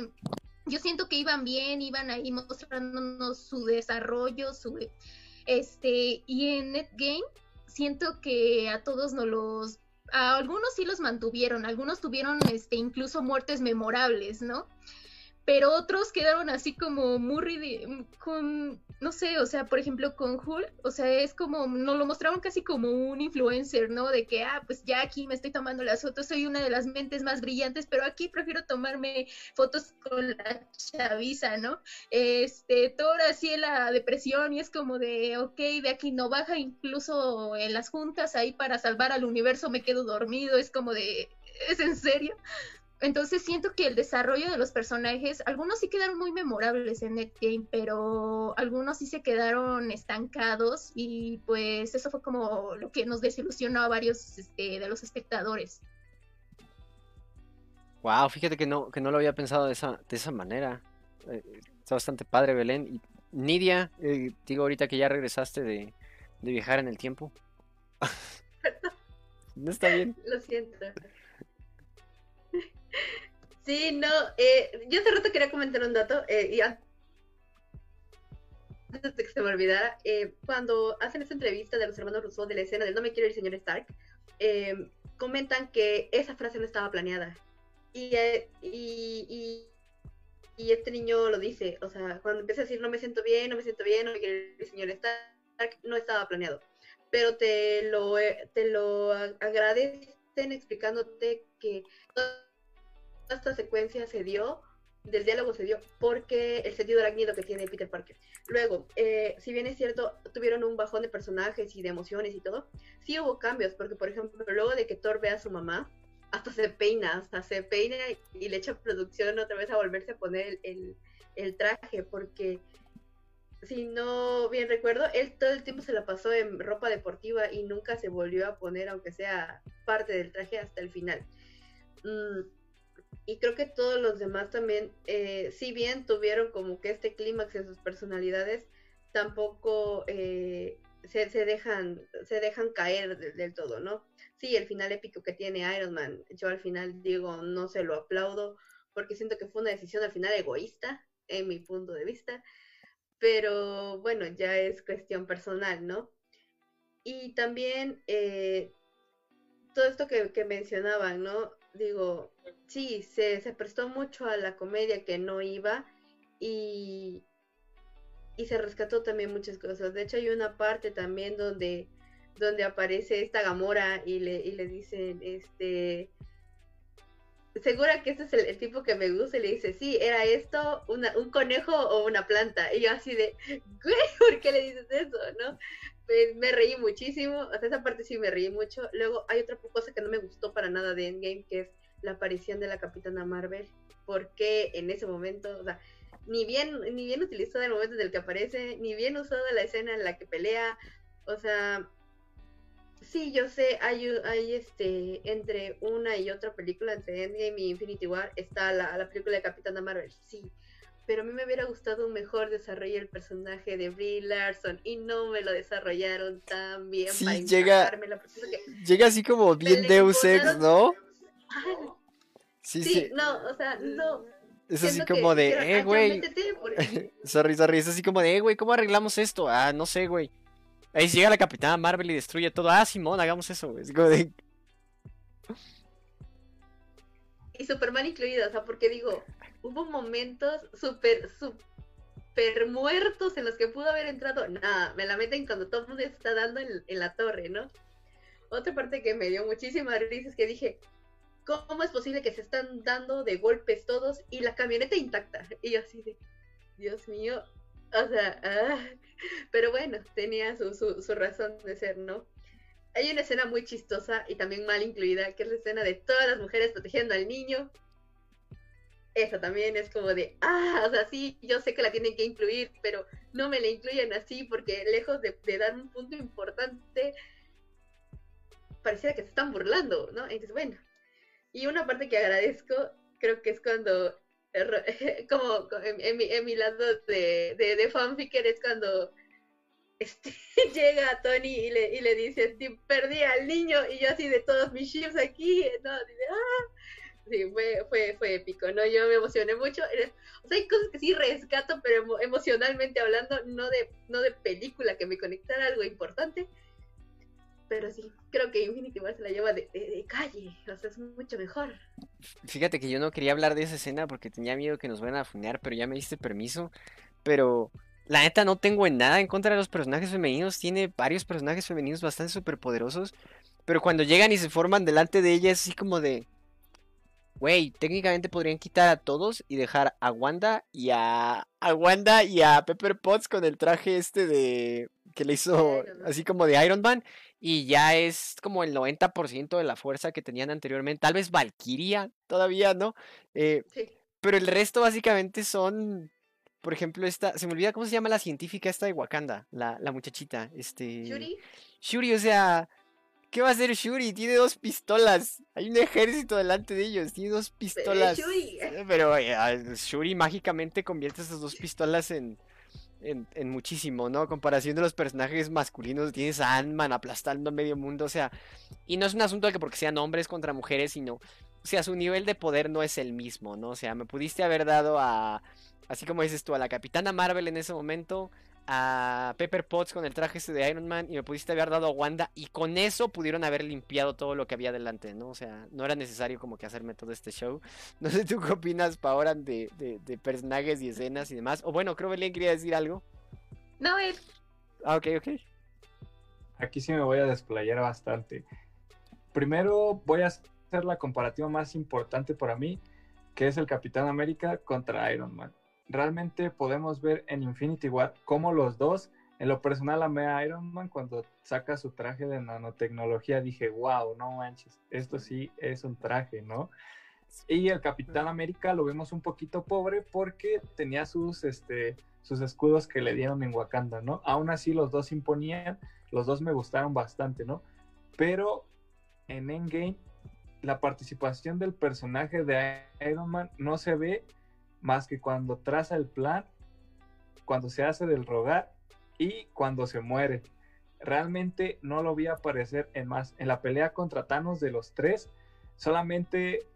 Speaker 2: yo siento que iban bien, iban ahí mostrándonos su desarrollo, su este, y en Netgame siento que a todos nos los a algunos sí los mantuvieron, algunos tuvieron este incluso muertes memorables, ¿no? pero otros quedaron así como muy con no sé, o sea, por ejemplo con Hulk, o sea, es como nos lo mostraron casi como un influencer, ¿no? De que ah, pues ya aquí me estoy tomando las fotos, soy una de las mentes más brillantes, pero aquí prefiero tomarme fotos con la chaviza, ¿no? Este, todo así en la depresión y es como de, ok, de aquí no baja, incluso en las juntas ahí para salvar al universo me quedo dormido, es como de, ¿es en serio? Entonces siento que el desarrollo de los personajes, algunos sí quedaron muy memorables en Netgame, pero algunos sí se quedaron estancados y pues eso fue como lo que nos desilusionó a varios este, de los espectadores.
Speaker 1: Wow, fíjate que no, que no lo había pensado de esa, de esa manera. Eh, está bastante padre, Belén. Y Nidia, eh, digo ahorita que ya regresaste de, de viajar en el tiempo. no está bien.
Speaker 3: Lo siento. Sí, no, eh, yo hace rato quería comentar un dato, eh, y antes de que se me olvidara, eh, cuando hacen esta entrevista de los hermanos Rousseau de la escena del No me quiero ir, señor Stark, comentan que esa frase no estaba planeada. Y, y, y, este niño lo dice, o sea, cuando empieza a decir no me siento bien, no me siento bien, no me quiero ir, señor Stark, no estaba planeado. Pero te lo, te lo agradecen explicándote que esta secuencia se dio, del diálogo se dio porque el sentido arácnido que tiene Peter Parker. Luego, eh, si bien es cierto, tuvieron un bajón de personajes y de emociones y todo, sí hubo cambios, porque por ejemplo, luego de que Thor ve a su mamá, hasta se peina, hasta se peina y le echa producción otra vez a volverse a poner el, traje, porque si no bien recuerdo, él todo el tiempo se la pasó en ropa deportiva y nunca se volvió a poner, aunque sea parte del traje, hasta el final. Mm, y creo que todos los demás también, eh, si bien tuvieron como que este clímax en sus personalidades, tampoco eh, se, dejan, se dejan caer del todo, ¿no? Sí, el final épico que tiene Iron Man, yo al final digo, no se lo aplaudo, porque siento que fue una decisión al final egoísta, en mi punto de vista, pero bueno, ya es cuestión personal, ¿no? Y también eh, todo esto que, que mencionaban, ¿no? Digo, sí, se, se prestó mucho a la comedia que no iba y, y se rescató también muchas cosas. De hecho, hay una parte también donde, donde aparece esta Gamora y le, y le dicen, este, segura que este es el, tipo que me gusta y le dice, sí, era esto, una, un conejo o una planta. Y yo así de, ¿por qué le dices eso? ¿No? Pues me reí muchísimo, hasta esa parte sí me reí mucho. Luego hay otra cosa que no me gustó para nada de Endgame, que es la aparición de la Capitana Marvel, porque en ese momento, o sea, ni bien, ni bien utilizada el momento en el que aparece, ni bien usada la escena en la que pelea, o sea, sí, yo sé, hay, hay este, entre una y otra película, entre Endgame y Infinity War, está la, la película de Capitana Marvel, sí, pero a mí me hubiera gustado un mejor desarrollo del personaje de Brie Larson y no me lo desarrollaron tan bien.
Speaker 1: Sí, llega, llega así como bien Deus Ex, ¿no?
Speaker 3: sí, sí, no, o sea, no.
Speaker 1: Es así como de, eh, güey. sorry, sorry, es así como de, eh, güey, ¿cómo arreglamos esto? Ah, no sé, güey. Ahí llega la Capitana Marvel y destruye todo. Ah, Simón, hagamos eso, güey. Es como de...
Speaker 3: Y Superman incluido, o sea, porque digo, hubo momentos súper, súper muertos en los que pudo haber entrado. Nada, me la meten cuando todo el mundo está dando en, la torre, ¿no? Otra parte que me dio muchísima risa es que dije, ¿cómo es posible que se están dando de golpes todos y la camioneta intacta? Y yo así de, Dios mío, o sea, ah. pero bueno, tenía su, su, su razón de ser, ¿no? Hay una escena muy chistosa y también mal incluida, que es la escena de todas las mujeres protegiendo al niño eso también es como de, ah, o sea, sí, yo sé que la tienen que incluir, pero no me la incluyen así porque lejos de, dar un punto importante, pareciera que se están burlando, ¿no? Entonces, bueno. Y una parte que agradezco, creo que es cuando, como en, mi, lado de, de, de fanficker, es cuando este, llega Tony y le, y le dice, perdí al niño, y yo así de todos mis ships aquí, no, ah, sí, fue, fue, fue épico, ¿no? Yo me emocioné mucho. O sea, hay cosas que sí rescato, pero emocionalmente hablando, no de, no de película que me conectara algo importante. Pero sí, creo que Infinity War se la lleva de, calle, o sea, es mucho mejor.
Speaker 1: Fíjate que yo no quería hablar de esa escena porque tenía miedo que nos fueran a funear, pero ya me diste permiso. Pero la neta no tengo en nada en contra de los personajes femeninos, tiene varios personajes femeninos bastante superpoderosos. Pero cuando llegan y se forman delante de ella es así como de... Güey, técnicamente podrían quitar a todos y dejar a Wanda y a, a Wanda y a Pepper Potts con el traje este de que le hizo así como de Iron Man y ya es como el 90% de la fuerza que tenían anteriormente. Tal vez Valkyria todavía, ¿no? Eh, sí. Pero el resto básicamente son, por ejemplo, esta, se me olvida cómo se llama la científica esta de Wakanda, la, la muchachita, este...
Speaker 3: Shuri.
Speaker 1: Shuri, o sea, ¿Qué va a hacer Shuri? Tiene dos pistolas. Hay un ejército delante de ellos. Tiene dos pistolas. Pero, eh, Shuri mágicamente convierte esas dos pistolas en, en, muchísimo, ¿no? Comparación de los personajes masculinos. Tienes a Ant-Man aplastando a medio mundo. O sea, y no es un asunto de que porque sean hombres contra mujeres, sino. O sea, su nivel de poder no es el mismo, ¿no? O sea, me pudiste haber dado a. Así como dices tú, a la Capitana Marvel en ese momento, a Pepper Potts con el traje ese de Iron Man y me pudiste haber dado a Wanda y con eso pudieron haber limpiado todo lo que había delante, ¿no? O sea, no era necesario como que hacerme todo este show. No sé tú qué opinas, Paola, de, de, personajes y escenas y demás. O bueno, creo que Belén quería decir algo.
Speaker 2: No, es...
Speaker 1: Ah, ok, ok.
Speaker 4: Aquí sí me voy a desplayar bastante. Primero voy a hacer la comparativa más importante para mí, que es el Capitán América contra Iron Man realmente podemos ver en Infinity War cómo los dos, en lo personal amé a Iron Man cuando saca su traje de nanotecnología, dije, wow, no manches, esto sí es un traje, ¿no? Y el Capitán América lo vemos un poquito pobre porque tenía sus, este, sus escudos que le dieron en Wakanda, ¿no? Aún así los dos imponían, los dos me gustaron bastante, ¿no? Pero en Endgame la participación del personaje de Iron Man no se ve más que cuando traza el plan, cuando se hace del rogar y cuando se muere. Realmente no lo vi aparecer en más. En la pelea contra Thanos de los tres, solamente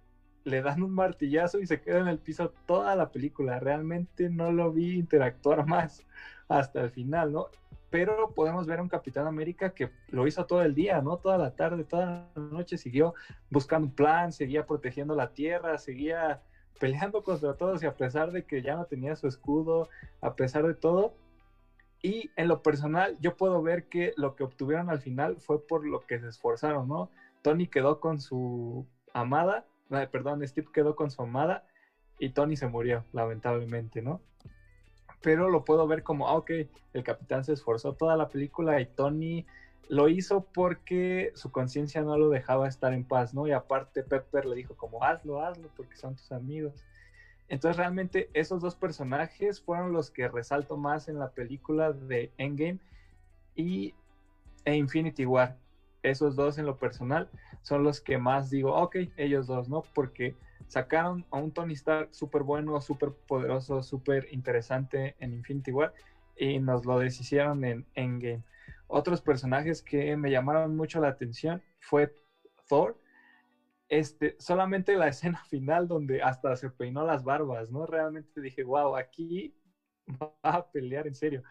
Speaker 4: le dan un martillazo y se queda en el piso toda la película. Realmente no lo vi interactuar más hasta el final, ¿no? Pero podemos ver a un Capitán América que lo hizo todo el día, ¿no? Toda la tarde, toda la noche siguió buscando un plan, seguía protegiendo la tierra, seguía peleando contra todos y a pesar de que ya no tenía su escudo, a pesar de todo. Y en lo personal, yo puedo ver que lo que obtuvieron al final fue por lo que se esforzaron, ¿no? Tony quedó con su amada, perdón, Steve quedó con su amada y Tony se murió, lamentablemente, ¿no? Pero lo puedo ver como, ah, ok, el capitán se esforzó toda la película y Tony lo hizo porque su conciencia no lo dejaba estar en paz, ¿no? Y aparte Pepper le dijo como hazlo, hazlo, porque son tus amigos. Entonces realmente esos dos personajes fueron los que resalto más en la película de Endgame y e Infinity War. Esos dos en lo personal son los que más digo, ok, ellos dos, ¿no? Porque sacaron a un Tony Stark súper bueno, súper poderoso, súper interesante en Infinity War y nos lo deshicieron en Endgame. Otros personajes que me llamaron mucho la atención fue Thor. Este, solamente la escena final donde hasta se peinó las barbas, ¿no? Realmente dije, wow, aquí va a pelear en serio.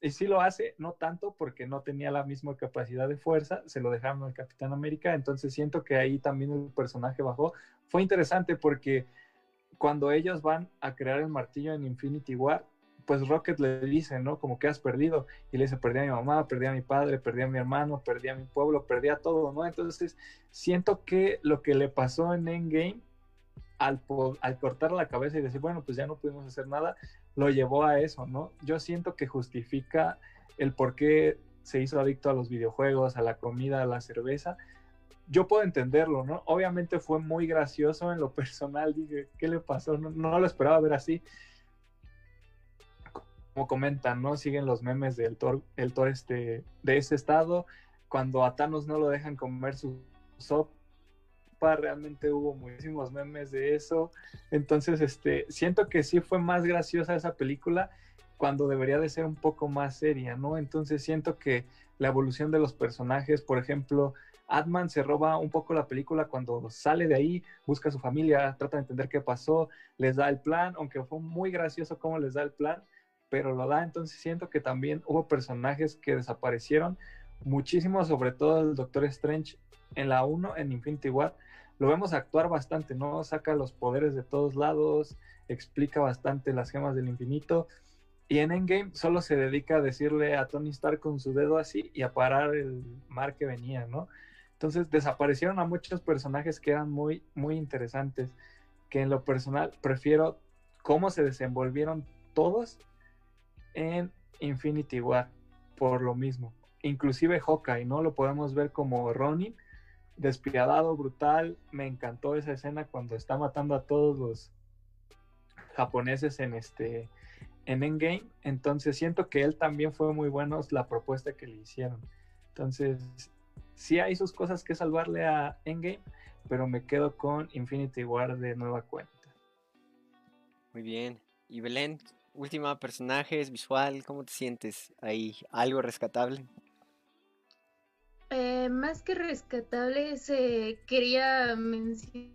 Speaker 4: Y sí lo hace, no tanto porque no tenía la misma capacidad de fuerza, se lo dejaron al Capitán América, entonces siento que ahí también el personaje bajó. Fue interesante porque cuando ellos van a crear el martillo en Infinity War, pues Rocket le dice, ¿no? Como que has perdido. Y le dice, perdí a mi mamá, perdí a mi padre, perdí a mi hermano, perdí a mi pueblo, perdí a todo, ¿no? Entonces, siento que lo que le pasó en Endgame, al, al cortar la cabeza y decir, bueno, pues ya no pudimos hacer nada, lo llevó a eso, ¿no? Yo siento que justifica el por qué se hizo adicto a los videojuegos, a la comida, a la cerveza. Yo puedo entenderlo, ¿no? Obviamente fue muy gracioso en lo personal, dije, ¿qué le pasó? No, no lo esperaba ver así como comentan, ¿no? Siguen los memes del Thor, el Thor este, de ese estado. Cuando a Thanos no lo dejan comer su sopa, realmente hubo muchísimos memes de eso. Entonces, este, siento que sí fue más graciosa esa película cuando debería de ser un poco más seria, ¿no? Entonces siento que la evolución de los personajes, por ejemplo, Atman se roba un poco la película cuando sale de ahí, busca a su familia, trata de entender qué pasó, les da el plan, aunque fue muy gracioso cómo les da el plan, pero lo da. Entonces siento que también hubo personajes que desaparecieron muchísimo, sobre todo el Doctor Strange en la 1, en Infinity War. Lo vemos actuar bastante, ¿no? Saca los poderes de todos lados, explica bastante las gemas del infinito. Y en Endgame solo se dedica a decirle a Tony Stark con su dedo así y a parar el mar que venía, ¿no? Entonces desaparecieron a muchos personajes que eran muy, muy interesantes, que en lo personal prefiero cómo se desenvolvieron todos en Infinity War por lo mismo. Inclusive Hawkeye, ¿no? Lo podemos ver como Ronin, despiadado, brutal. Me encantó esa escena cuando está matando a todos los japoneses en este en Endgame. Entonces siento que él también fue muy bueno la propuesta que le hicieron. Entonces, sí hay sus cosas que salvarle a Endgame, pero me quedo con Infinity War de nueva cuenta.
Speaker 1: Muy bien. Y Belén, última personajes, visual, ¿cómo te sientes ahí? ¿Algo rescatable?
Speaker 2: Eh, más que rescatable, eh, quería mencionar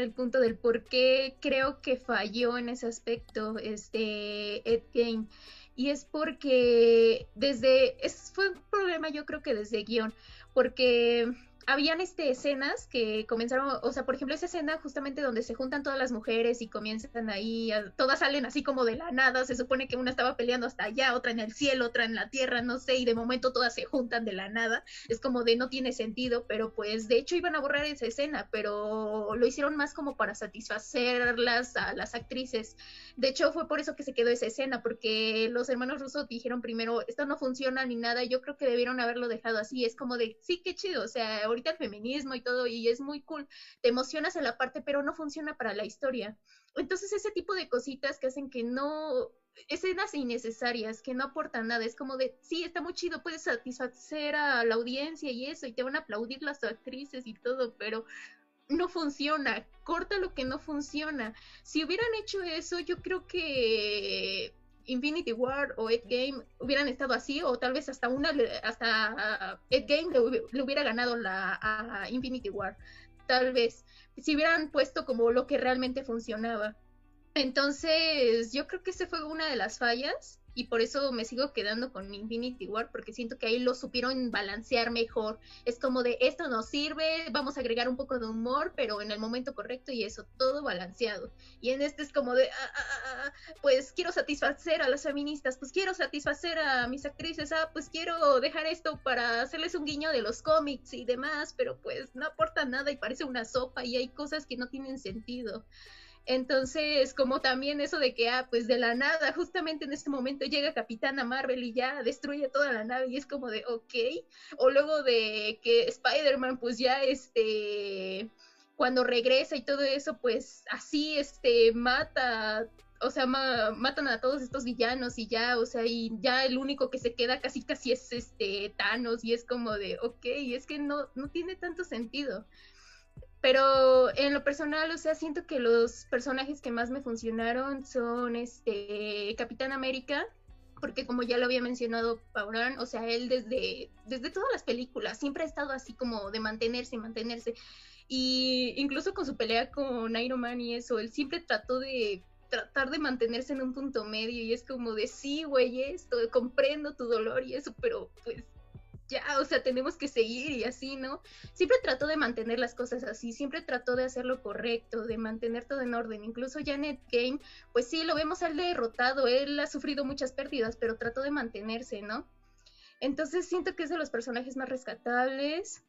Speaker 2: el punto del por qué creo que falló en ese aspecto este Ed Game. Y es porque desde, es, fue un problema yo creo que desde guion, porque habían este, escenas que comenzaron, o sea, por ejemplo, esa escena justamente donde se juntan todas las mujeres y comienzan ahí, todas salen así como de la nada, se supone que una estaba peleando hasta allá, otra en el cielo, otra en la tierra, no sé, y de momento todas se juntan de la nada, es como de no tiene sentido, pero pues de hecho iban a borrar esa escena, pero lo hicieron más como para satisfacerlas a las actrices. De hecho, fue por eso que se quedó esa escena, porque los hermanos rusos dijeron primero, esto no funciona ni nada, yo creo que debieron haberlo dejado así, es como de, sí, qué chido, o sea, el feminismo y todo, y es muy cool, te emocionas en la parte, pero no funciona para la historia. Entonces ese tipo de cositas que hacen que no, escenas innecesarias, que no aportan nada, es como de, sí, está muy chido, puedes satisfacer a la audiencia y eso, y te van a aplaudir las actrices y todo, pero no funciona, corta lo que no funciona. Si hubieran hecho eso, yo creo que Infinity War o Game hubieran estado así, o tal vez hasta una hasta Game le, hubiera ganado la, a Infinity War. Tal vez. Si hubieran puesto como lo que realmente funcionaba. Entonces, yo creo que esa fue una de las fallas y por eso me sigo quedando con Infinity War porque siento que ahí lo supieron balancear mejor. Es como de esto nos sirve, vamos a agregar un poco de humor, pero en el momento correcto y eso todo balanceado. Y en este es como de ah, ah, ah, pues quiero satisfacer a las feministas, pues quiero satisfacer a mis actrices, ah, pues quiero dejar esto para hacerles un guiño de los cómics y demás, pero pues no aporta nada y parece una sopa y hay cosas que no tienen sentido. Entonces, como también eso de que, ah, pues de la nada, justamente en este momento llega Capitana Marvel y ya destruye toda la nave y es como de, ok. O luego de que Spider-Man, pues ya, este, cuando regresa y todo eso, pues así, este, mata, o sea, matan a todos estos villanos y ya, o sea, y ya el único que se queda casi casi es este Thanos y es como de, ok, es que no, no tiene tanto sentido. Pero en lo personal, o sea, siento que los personajes que más me funcionaron son este Capitán América, porque como ya lo había mencionado Paurán, o sea, él desde, desde todas las películas siempre ha estado así como de mantenerse mantenerse. Y incluso con su pelea con Iron Man y eso, él siempre trató de tratar de mantenerse en un punto medio y es como de sí, güey, esto, comprendo tu dolor y eso, pero pues ya, o sea, tenemos que seguir y así, ¿no? Siempre trató de mantener las cosas así, siempre trató de hacer lo correcto, de mantener todo en orden. Incluso Janet Game, pues sí, lo vemos al derrotado, él ha sufrido muchas pérdidas, pero trató de mantenerse, ¿no? Entonces siento que es de los personajes más rescatables.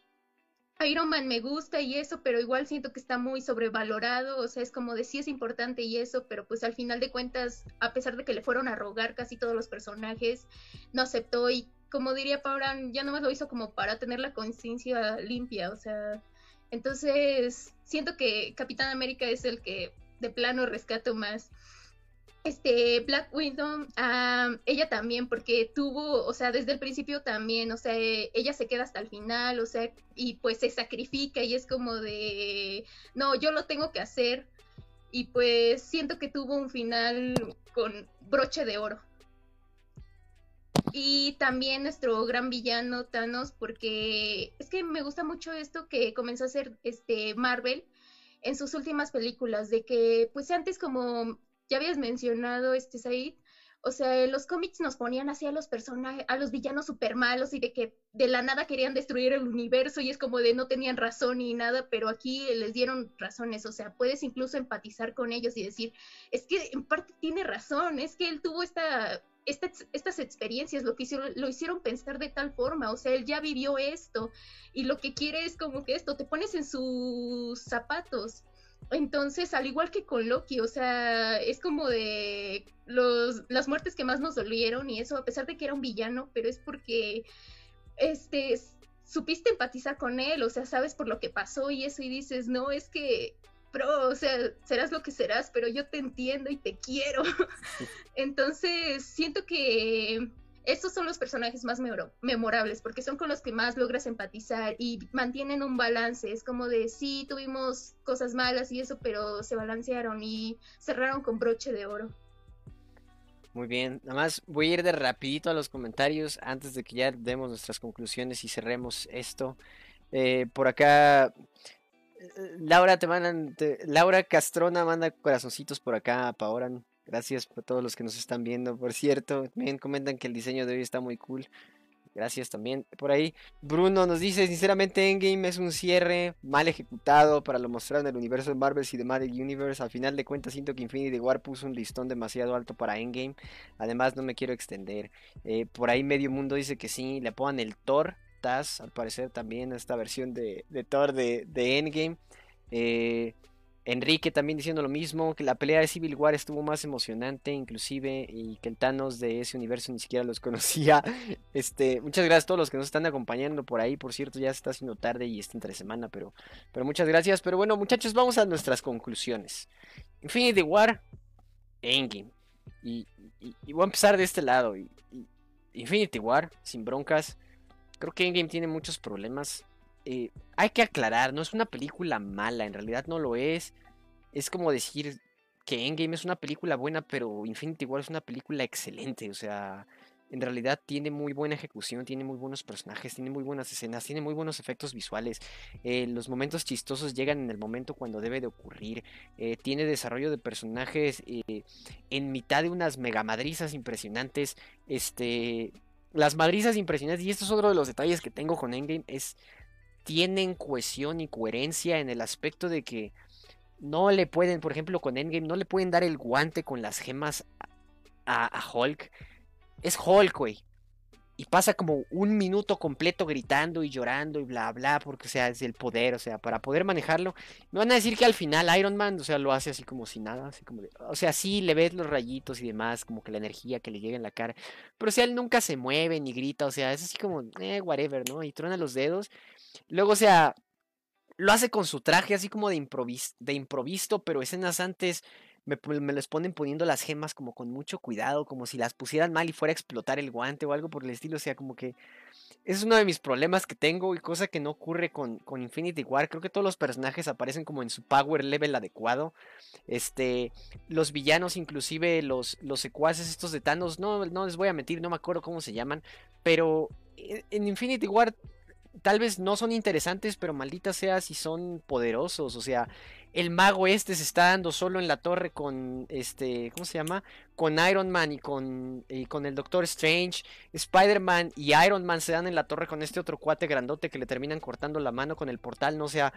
Speaker 2: Iron Man me gusta y eso, pero igual siento que está muy sobrevalorado, o sea, es como de sí es importante y eso, pero pues al final de cuentas, a pesar de que le fueron a rogar casi todos los personajes, no aceptó y como diría Paula, ya no más lo hizo como para tener la conciencia limpia, o sea, entonces siento que Capitán América es el que de plano rescato más. Este, Black Widow, ella también, porque tuvo, o sea, desde el principio también, o sea, ella se queda hasta el final, o sea, y pues se sacrifica y es como de, no, yo lo tengo que hacer, y pues siento que tuvo un final con broche de oro. Y también nuestro gran villano Thanos, porque es que me gusta mucho esto que comenzó a hacer este Marvel en sus últimas películas, de que pues antes como ya habías mencionado este Said, o sea, los cómics nos ponían así a los personajes, a los villanos super malos y de que de la nada querían destruir el universo y es como de no tenían razón ni nada, pero aquí les dieron razones, o sea, puedes incluso empatizar con ellos y decir, es que en parte tiene razón, es que él tuvo esta estas experiencias lo, hicieron, lo hicieron pensar de tal forma, o sea, él ya vivió esto y lo que quiere es como que esto, te pones en sus zapatos. Entonces, al igual que con Loki, o sea, es como de los, las muertes que más nos dolieron y eso, a pesar de que era un villano, pero es porque, este, supiste empatizar con él, o sea, sabes por lo que pasó y eso y dices, no, es que pero, o sea, serás lo que serás, pero yo te entiendo y te quiero. Entonces, siento que estos son los personajes más memorables, porque son con los que más logras empatizar y mantienen un balance. Es como de, sí, tuvimos cosas malas y eso, pero se balancearon y cerraron con broche de oro.
Speaker 1: Muy bien, nada más voy a ir de rapidito a los comentarios antes de que ya demos nuestras conclusiones y cerremos esto. Eh, por acá Laura te mandan, Laura Castrona manda corazoncitos por acá, Paoran. Gracias por todos los que nos están viendo. Por cierto, también comentan que el diseño de hoy está muy cool. Gracias también por ahí. Bruno nos dice, sinceramente Endgame es un cierre mal ejecutado para lo mostrado en el universo de Marvel Marvel Universe. Al final de cuentas siento que Infinity War puso un listón demasiado alto para Endgame. Además no me quiero extender. Eh, por ahí medio mundo dice que sí, le pongan el Thor al parecer también esta versión de, Thor de, Endgame. Eh, Enrique también diciendo lo mismo, que la pelea de Civil War estuvo más emocionante inclusive y que el Thanos de ese universo ni siquiera los conocía. Este, muchas gracias a todos los que nos están acompañando por ahí, por cierto ya se está haciendo tarde y está entre semana, pero, pero muchas gracias. Pero bueno muchachos, vamos a nuestras conclusiones. Infinity War, Endgame. Y, voy a empezar de este lado. Infinity War, sin broncas. Creo que Endgame tiene muchos problemas. Eh, hay que aclarar, no es una película mala, en realidad no lo es. Es como decir que Endgame es una película buena, pero Infinity War es una película excelente. O sea, en realidad tiene muy buena ejecución, tiene muy buenos personajes, tiene muy buenas escenas, tiene muy buenos efectos visuales. Eh, los momentos chistosos llegan en el momento cuando debe de ocurrir. Eh, tiene desarrollo de personajes en mitad de unas megamadrizas impresionantes. Este las madrizas impresionantes, y esto es otro de los detalles que tengo con Endgame, es tienen cohesión y coherencia en el aspecto de que no le pueden, por ejemplo, con Endgame, no le pueden dar el guante con las gemas a, Hulk. Es Hulk, güey. Y pasa como un minuto completo gritando y llorando y bla bla, porque o sea, es el poder, o sea, para poder manejarlo. Me van a decir que al final Iron Man, o sea, lo hace así como si nada, así como o sea, sí le ves los rayitos y demás, como que la energía que le llega en la cara, pero o sea, él nunca se mueve ni grita, o sea, es así como, eh, whatever, ¿no? Y truena los dedos. Luego, o sea, lo hace con su traje así como de, improvis de improvisto, pero escenas antes me, me les ponen poniendo las gemas como con mucho cuidado, como si las pusieran mal y fuera a explotar el guante o algo por el estilo. O sea, como que es uno de mis problemas que tengo y cosa que no ocurre con, con Infinity War. Creo que todos los personajes aparecen como en su power level adecuado. Este, los villanos, inclusive los, los secuaces estos de Thanos, no, no les voy a mentir, no me acuerdo cómo se llaman, pero en Infinity War tal vez no son interesantes, pero maldita sea si son poderosos. O sea, el mago este se está dando solo en la torre con este, ¿cómo se llama? Con Iron Man y con, y con el Doctor Strange. Spider-Man y Iron Man se dan en la torre con este otro cuate grandote que le terminan cortando la mano con el portal. No o sea,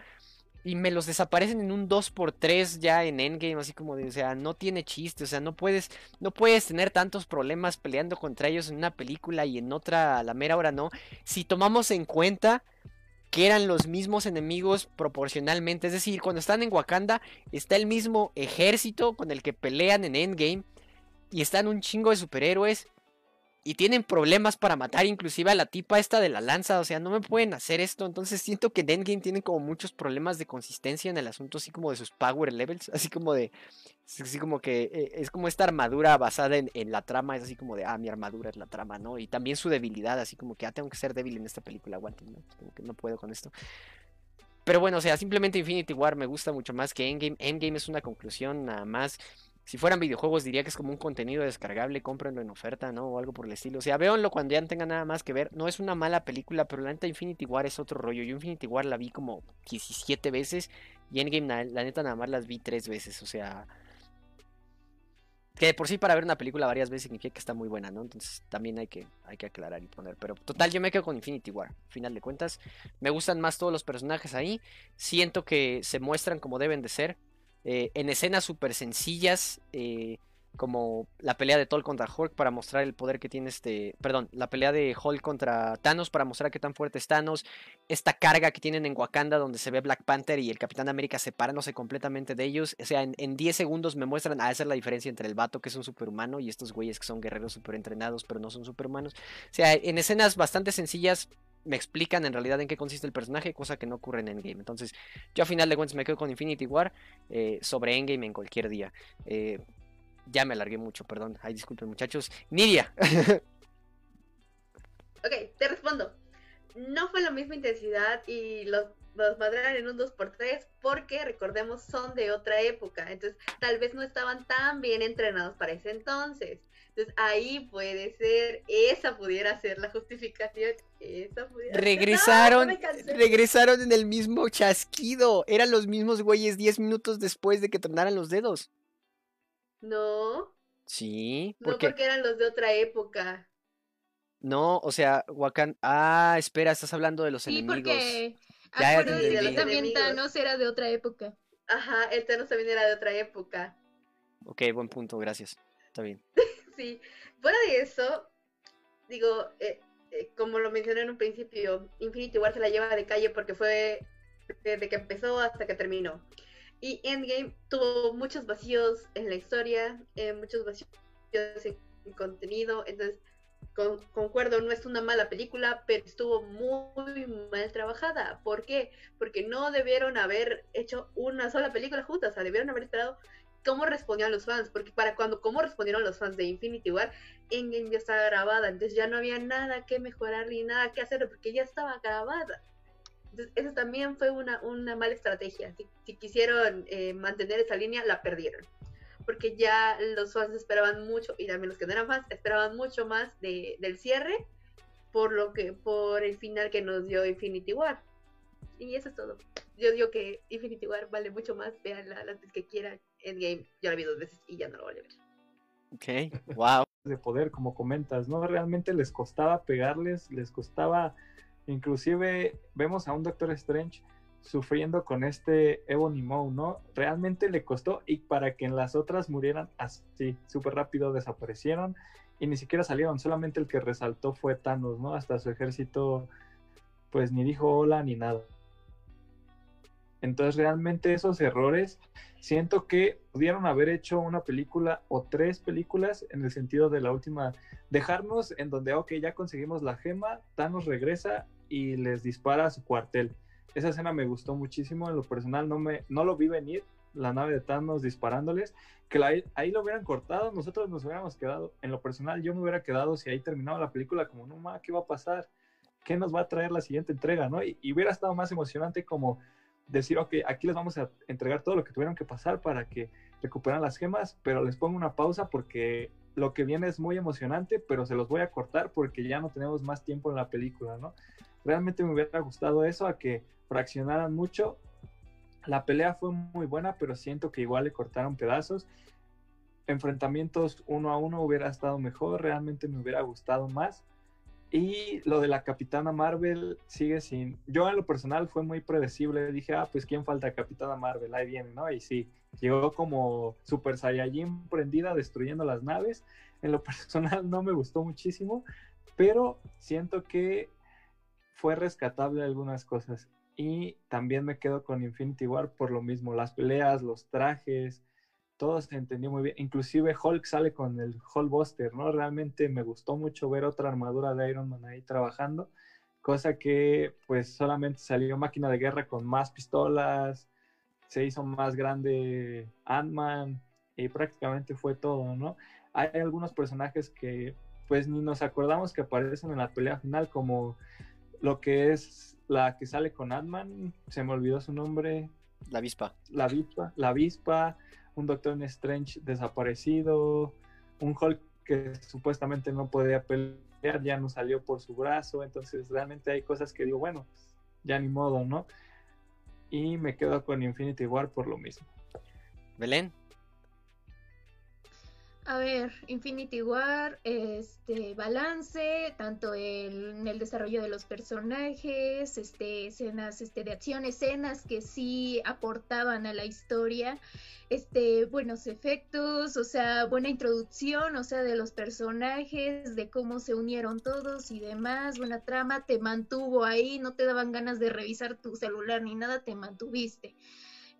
Speaker 1: y me los desaparecen en un 2x3 ya en Endgame, así como de, o sea, no tiene chiste, o sea, no puedes, no puedes tener tantos problemas peleando contra ellos en una película y en otra a la mera hora no. Si tomamos en cuenta que eran los mismos enemigos proporcionalmente, es decir, cuando están en Wakanda está el mismo ejército con el que pelean en Endgame y están un chingo de superhéroes y tienen problemas para matar inclusive a la tipa esta de la lanza, o sea, no me pueden hacer esto, entonces siento que Endgame tiene como muchos problemas de consistencia en el asunto, así como de sus power levels, así como de, así como que eh, es como esta armadura basada en, la trama, es así como de, ah, mi armadura es la trama, ¿no? Y también su debilidad, así como que, ah, tengo que ser débil en esta película, aguanten, ¿no? Como que no puedo con esto. Pero bueno, o sea, simplemente Infinity War me gusta mucho más que Endgame. Endgame es una conclusión nada más si fueran videojuegos diría que es como un contenido descargable, cómprenlo en oferta, ¿no? O algo por el estilo. O sea, véanlo cuando ya no tengan nada más que ver. No es una mala película, pero la neta Infinity War es otro rollo. Yo Infinity War la vi como 17 veces y Endgame la, neta nada más las vi 3 veces. O sea, que por sí para ver una película varias veces significa que está muy buena, ¿no? Entonces también hay que, hay que aclarar y poner. Pero total, yo me quedo con Infinity War. Final de cuentas, me gustan más todos los personajes ahí. Siento que se muestran como deben de ser. Eh, en escenas súper sencillas, eh, como la pelea de Thor contra Hulk para mostrar el poder que tiene este, perdón, la pelea de Hulk contra Thanos para mostrar qué tan fuerte es Thanos, esta carga que tienen en Wakanda donde se ve Black Panther y el Capitán América separándose completamente de ellos, o sea, en, 10 segundos me muestran a hacer la diferencia entre el vato que es un superhumano y estos güeyes que son guerreros super entrenados pero no son superhumanos, o sea, en escenas bastante sencillas me explican en realidad en qué consiste el personaje, cosa que no ocurre en Endgame. Entonces, yo a final de cuentas me quedo con Infinity War eh, sobre Endgame en cualquier día. Eh, ya me alargué mucho, perdón. Ay, disculpen, muchachos. Nidia.
Speaker 3: ok, te respondo. No fue la misma intensidad y los, los en un 2x3 porque, recordemos, son de otra época. Entonces, tal vez no estaban tan bien entrenados para ese entonces. Entonces ahí puede ser, esa pudiera ser la justificación. Esa pudiera
Speaker 1: regresaron, regresaron en el mismo chasquido. Eran los mismos güeyes 10 minutos después de que tronaran los dedos.
Speaker 3: No.
Speaker 1: Sí.
Speaker 3: No porque eran los de otra época.
Speaker 1: No, o sea, Wakan. Ah, espera, estás hablando de los sí, enemigos.
Speaker 2: Porque ya, también Thanos era de otra época.
Speaker 3: Ajá, el Thanos también era de otra época.
Speaker 1: Ok, buen punto, gracias. Bien.
Speaker 3: sí, fuera de eso, digo, eh, eh, como lo mencioné en un principio, Infinity War se la lleva de calle porque fue desde que empezó hasta que terminó. Y Endgame tuvo muchos vacíos en la historia, eh, muchos vacíos en contenido, entonces concuerdo, no es una mala película, pero estuvo muy mal trabajada. ¿Por qué? Porque no debieron haber hecho una sola película juntas, o sea, debieron haber esperado cómo respondían los fans, porque para cuando cómo respondieron los fans de Infinity War, Endgame ya estaba grabada, entonces ya no había nada que mejorar ni nada que hacer porque ya estaba grabada. Entonces, eso también fue una, una mala estrategia. Si, quisieron eh, mantener esa línea, la perdieron. Porque ya los fans esperaban mucho, y también los que no eran fans, esperaban mucho más de, del cierre por lo que, por el final que nos dio Infinity War. Y eso es todo. Yo digo que Infinity War vale mucho más, vean las veces que quieran. Endgame ya la vi dos veces y ya no lo voy a ver.
Speaker 1: Ok, wow.
Speaker 4: De poder, como comentas, ¿no? Realmente les costaba pegarles, les costaba, inclusive vemos a un Doctor Strange sufriendo con este Ebony Maw, ¿no? Realmente le costó y para que en las otras murieran así, súper rápido desaparecieron y ni siquiera salieron, solamente el que resaltó fue Thanos, ¿no? Hasta su ejército pues ni dijo hola ni nada. Entonces realmente esos errores siento que pudieron haber hecho una película o tres películas en el sentido de la última, dejarnos en donde, ok, ya conseguimos la gema, Thanos regresa y les dispara a su cuartel. Esa escena me gustó muchísimo, en lo personal no, me, no lo vi venir, la nave de Thanos disparándoles, que ahí lo hubieran cortado, nosotros nos hubiéramos quedado, en lo personal yo me hubiera quedado si ahí terminaba la película como, no, ma, ¿qué va a pasar? ¿Qué nos va a traer la siguiente entrega? ¿no? y hubiera estado más emocionante como decir, ok, aquí les vamos a entregar todo lo que tuvieron que pasar para que recuperen las gemas, pero les pongo una pausa porque lo que viene es muy emocionante, pero se los voy a cortar porque ya no tenemos más tiempo en la película, ¿no? Realmente me hubiera gustado eso, a que fraccionaran mucho. La pelea fue muy buena, pero siento que igual le cortaron pedazos. Enfrentamientos uno a uno hubiera estado mejor, realmente me hubiera gustado más y lo de la Capitana Marvel sigue sin. Yo en lo personal fue muy predecible. Dije, ah, pues quién falta Capitana Marvel, ahí viene, ¿no? Y sí, llegó como Super Saiyajin prendida destruyendo las naves. En lo personal no me gustó muchísimo, pero siento que fue rescatable algunas cosas. Y también me quedo con Infinity War por lo mismo, las peleas, los trajes, todo se entendió muy bien. Inclusive Hulk sale con el Hulkbuster, ¿no? Realmente me gustó mucho ver otra armadura de Iron Man ahí trabajando, cosa que pues solamente salió máquina de guerra con más pistolas, se hizo más grande Ant-Man y prácticamente fue todo, ¿no? Hay algunos personajes que pues ni nos acordamos que aparecen en la pelea final como lo que es la que sale con Ant-Man, se me olvidó su nombre.
Speaker 1: La avispa.
Speaker 4: La avispa, la avispa un Doctor Strange desaparecido, un Hulk que supuestamente no podía pelear, ya no salió por su brazo, entonces realmente hay cosas que digo, bueno, pues, ya ni modo, ¿no? Y me quedo con Infinity War por lo mismo.
Speaker 1: Belén.
Speaker 2: A ver, Infinity War, este balance, tanto en el desarrollo de los personajes, este, escenas este, de acción, escenas que sí aportaban a la historia, este, buenos efectos, o sea, buena introducción, o sea, de los personajes, de cómo se unieron todos y demás, buena trama, te mantuvo ahí, no te daban ganas de revisar tu celular ni nada, te mantuviste.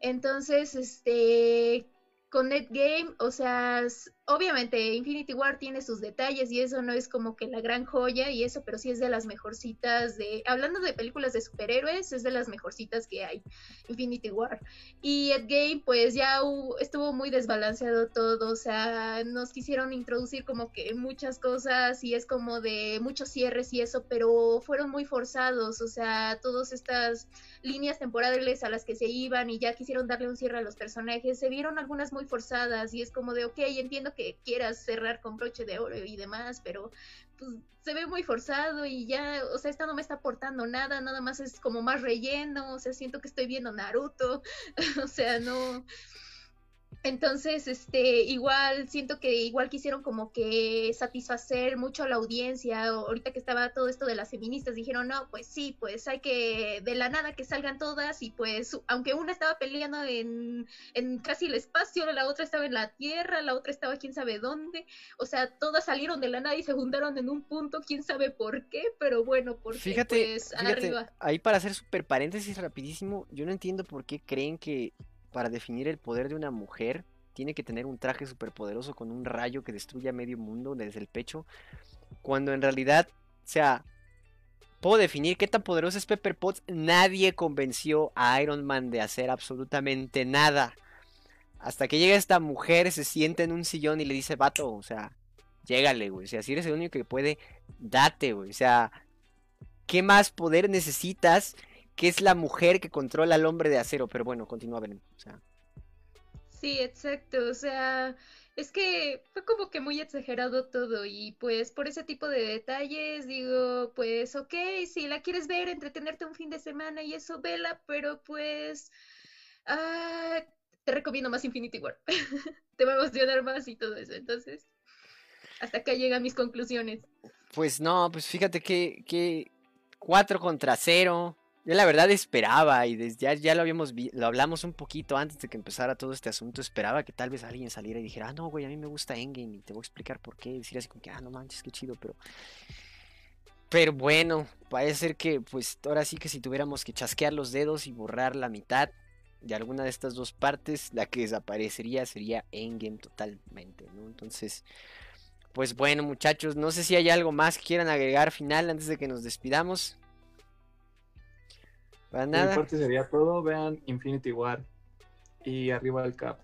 Speaker 2: Entonces, este, con Netgame, o sea, obviamente Infinity War tiene sus detalles y eso no es como que la gran joya y eso, pero sí es de las mejorcitas de, hablando de películas de superhéroes, es de las mejorcitas que hay, Infinity War. Y Endgame, pues ya estuvo muy desbalanceado todo, o sea, nos quisieron introducir como que muchas cosas y es como de muchos cierres y eso, pero fueron muy forzados, o sea, todas estas líneas temporales a las que se iban y ya quisieron darle un cierre a los personajes, se vieron algunas muy forzadas y es como de, ok, entiendo que quieras cerrar con broche de oro y demás, pero pues se ve muy forzado y ya, o sea, esta no me está aportando nada, nada más es como más relleno, o sea, siento que estoy viendo Naruto, o sea, no, entonces, este, igual siento que igual quisieron como que satisfacer mucho a la audiencia. Ahorita que estaba todo esto de las feministas, dijeron, no, pues sí, pues hay que de la nada que salgan todas y pues aunque una estaba peleando en, en casi el espacio, la otra estaba en la tierra, la otra estaba quién sabe dónde, o sea, todas salieron de la nada y se juntaron en un punto, quién sabe por qué, pero bueno, porque
Speaker 1: fíjate, pues, arriba. Ahí para hacer super paréntesis rapidísimo, yo no entiendo por qué creen que para definir el poder de una mujer, tiene que tener un traje superpoderoso con un rayo que destruya medio mundo desde el pecho. Cuando en realidad, o sea, puedo definir qué tan poderoso es Pepper Potts. Nadie convenció a Iron Man de hacer absolutamente nada. Hasta que llega esta mujer, se sienta en un sillón y le dice, vato, o sea, llégale, güey. O sea, si eres el único que puede, date, güey. O sea, ¿qué más poder necesitas? Que es la mujer que controla al hombre de acero. Pero bueno, continúa, ver O sea.
Speaker 2: Sí, exacto. O sea, es que fue como que muy exagerado todo y pues por ese tipo de detalles digo, pues ok, si la quieres ver, entretenerte un fin de semana y eso, vela, pero pues ah, te recomiendo más Infinity War. te va a emocionar más y todo eso. Entonces, hasta acá llegan mis conclusiones.
Speaker 1: Pues no, pues fíjate que, que 4 contra 0 Yo la verdad esperaba y desde ya, ya lo habíamos lo hablamos un poquito antes de que empezara todo este asunto, esperaba que tal vez alguien saliera y dijera, ah, no, güey, a mí me gusta Endgame y te voy a explicar por qué, decir así como que, ah, no manches, qué chido, pero... Pero bueno, parece ser que pues ahora sí que si tuviéramos que chasquear los dedos y borrar la mitad de alguna de estas dos partes, la que desaparecería sería Endgame totalmente, ¿no? Entonces, pues bueno muchachos, no sé si hay algo más que quieran agregar final antes de que nos despidamos.
Speaker 4: Para nada. Mi parte sería todo. Vean Infinity War y arriba el Cap.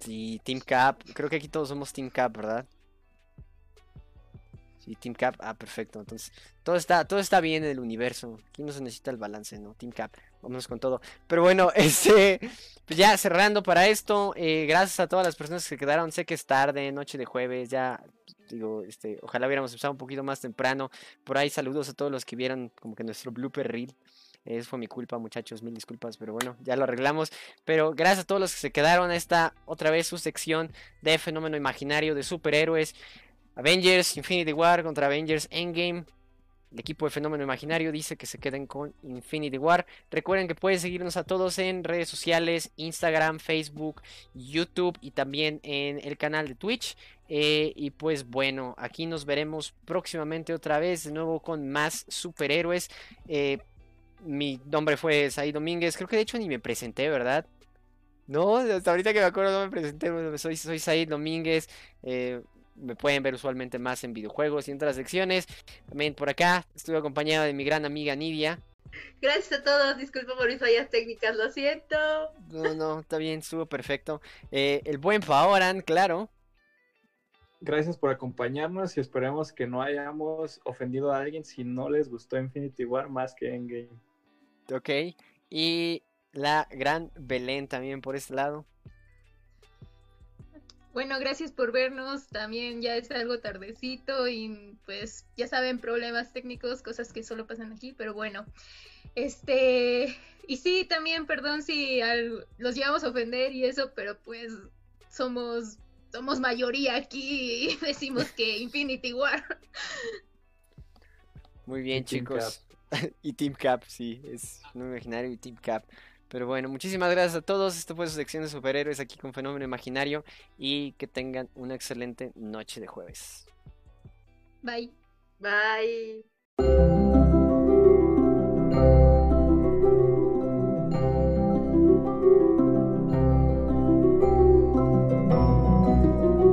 Speaker 1: Sí, Team Cap. Creo que aquí todos somos Team Cap, ¿verdad? Sí, Team Cap. Ah, perfecto. Entonces, todo está, todo está bien en el universo. Aquí no se necesita el balance, ¿no? Team Cap. Vámonos con todo. Pero bueno, este. Pues ya cerrando para esto. Eh, gracias a todas las personas que quedaron. Sé que es tarde, noche de jueves. Ya digo, este, ojalá hubiéramos empezado un poquito más temprano. Por ahí saludos a todos los que vieron como que nuestro blooper reel. Eso fue mi culpa, muchachos, mil disculpas, pero bueno, ya lo arreglamos. Pero gracias a todos los que se quedaron esta otra vez su sección de fenómeno imaginario de superhéroes. Avengers Infinity War contra Avengers Endgame. El equipo de Fenómeno Imaginario dice que se queden con Infinity War. Recuerden que pueden seguirnos a todos en redes sociales, Instagram, Facebook, YouTube y también en el canal de Twitch. Eh, y pues bueno, aquí nos veremos próximamente otra vez de nuevo con más superhéroes. Eh, mi nombre fue Said Domínguez. Creo que de hecho ni me presenté, ¿verdad? No, hasta ahorita que me acuerdo no me presenté. Soy, soy Said Domínguez. Eh, me pueden ver usualmente más en videojuegos y en otras secciones. También por acá estuve acompañado de mi gran amiga Nidia.
Speaker 3: Gracias a todos, disculpa por mis fallas técnicas, lo siento.
Speaker 1: No, no, está bien, estuvo perfecto. Eh, el buen Faoran, claro.
Speaker 4: Gracias por acompañarnos y esperemos que no hayamos ofendido a alguien si no les gustó Infinity War más que Endgame.
Speaker 1: Ok. Y la gran Belén también por este lado.
Speaker 2: Bueno, gracias por vernos. También ya es algo tardecito y pues ya saben, problemas técnicos, cosas que solo pasan aquí, pero bueno. Este, y sí, también perdón si los llevamos a ofender y eso, pero pues somos somos mayoría aquí y decimos que Infinity War.
Speaker 1: Muy bien, chicos. y Team Cap, sí, es un imaginario y Team Cap. Pero bueno, muchísimas gracias a todos. Esto fue su sección de superhéroes aquí con Fenómeno Imaginario. Y que tengan una excelente noche de jueves.
Speaker 2: Bye.
Speaker 3: Bye.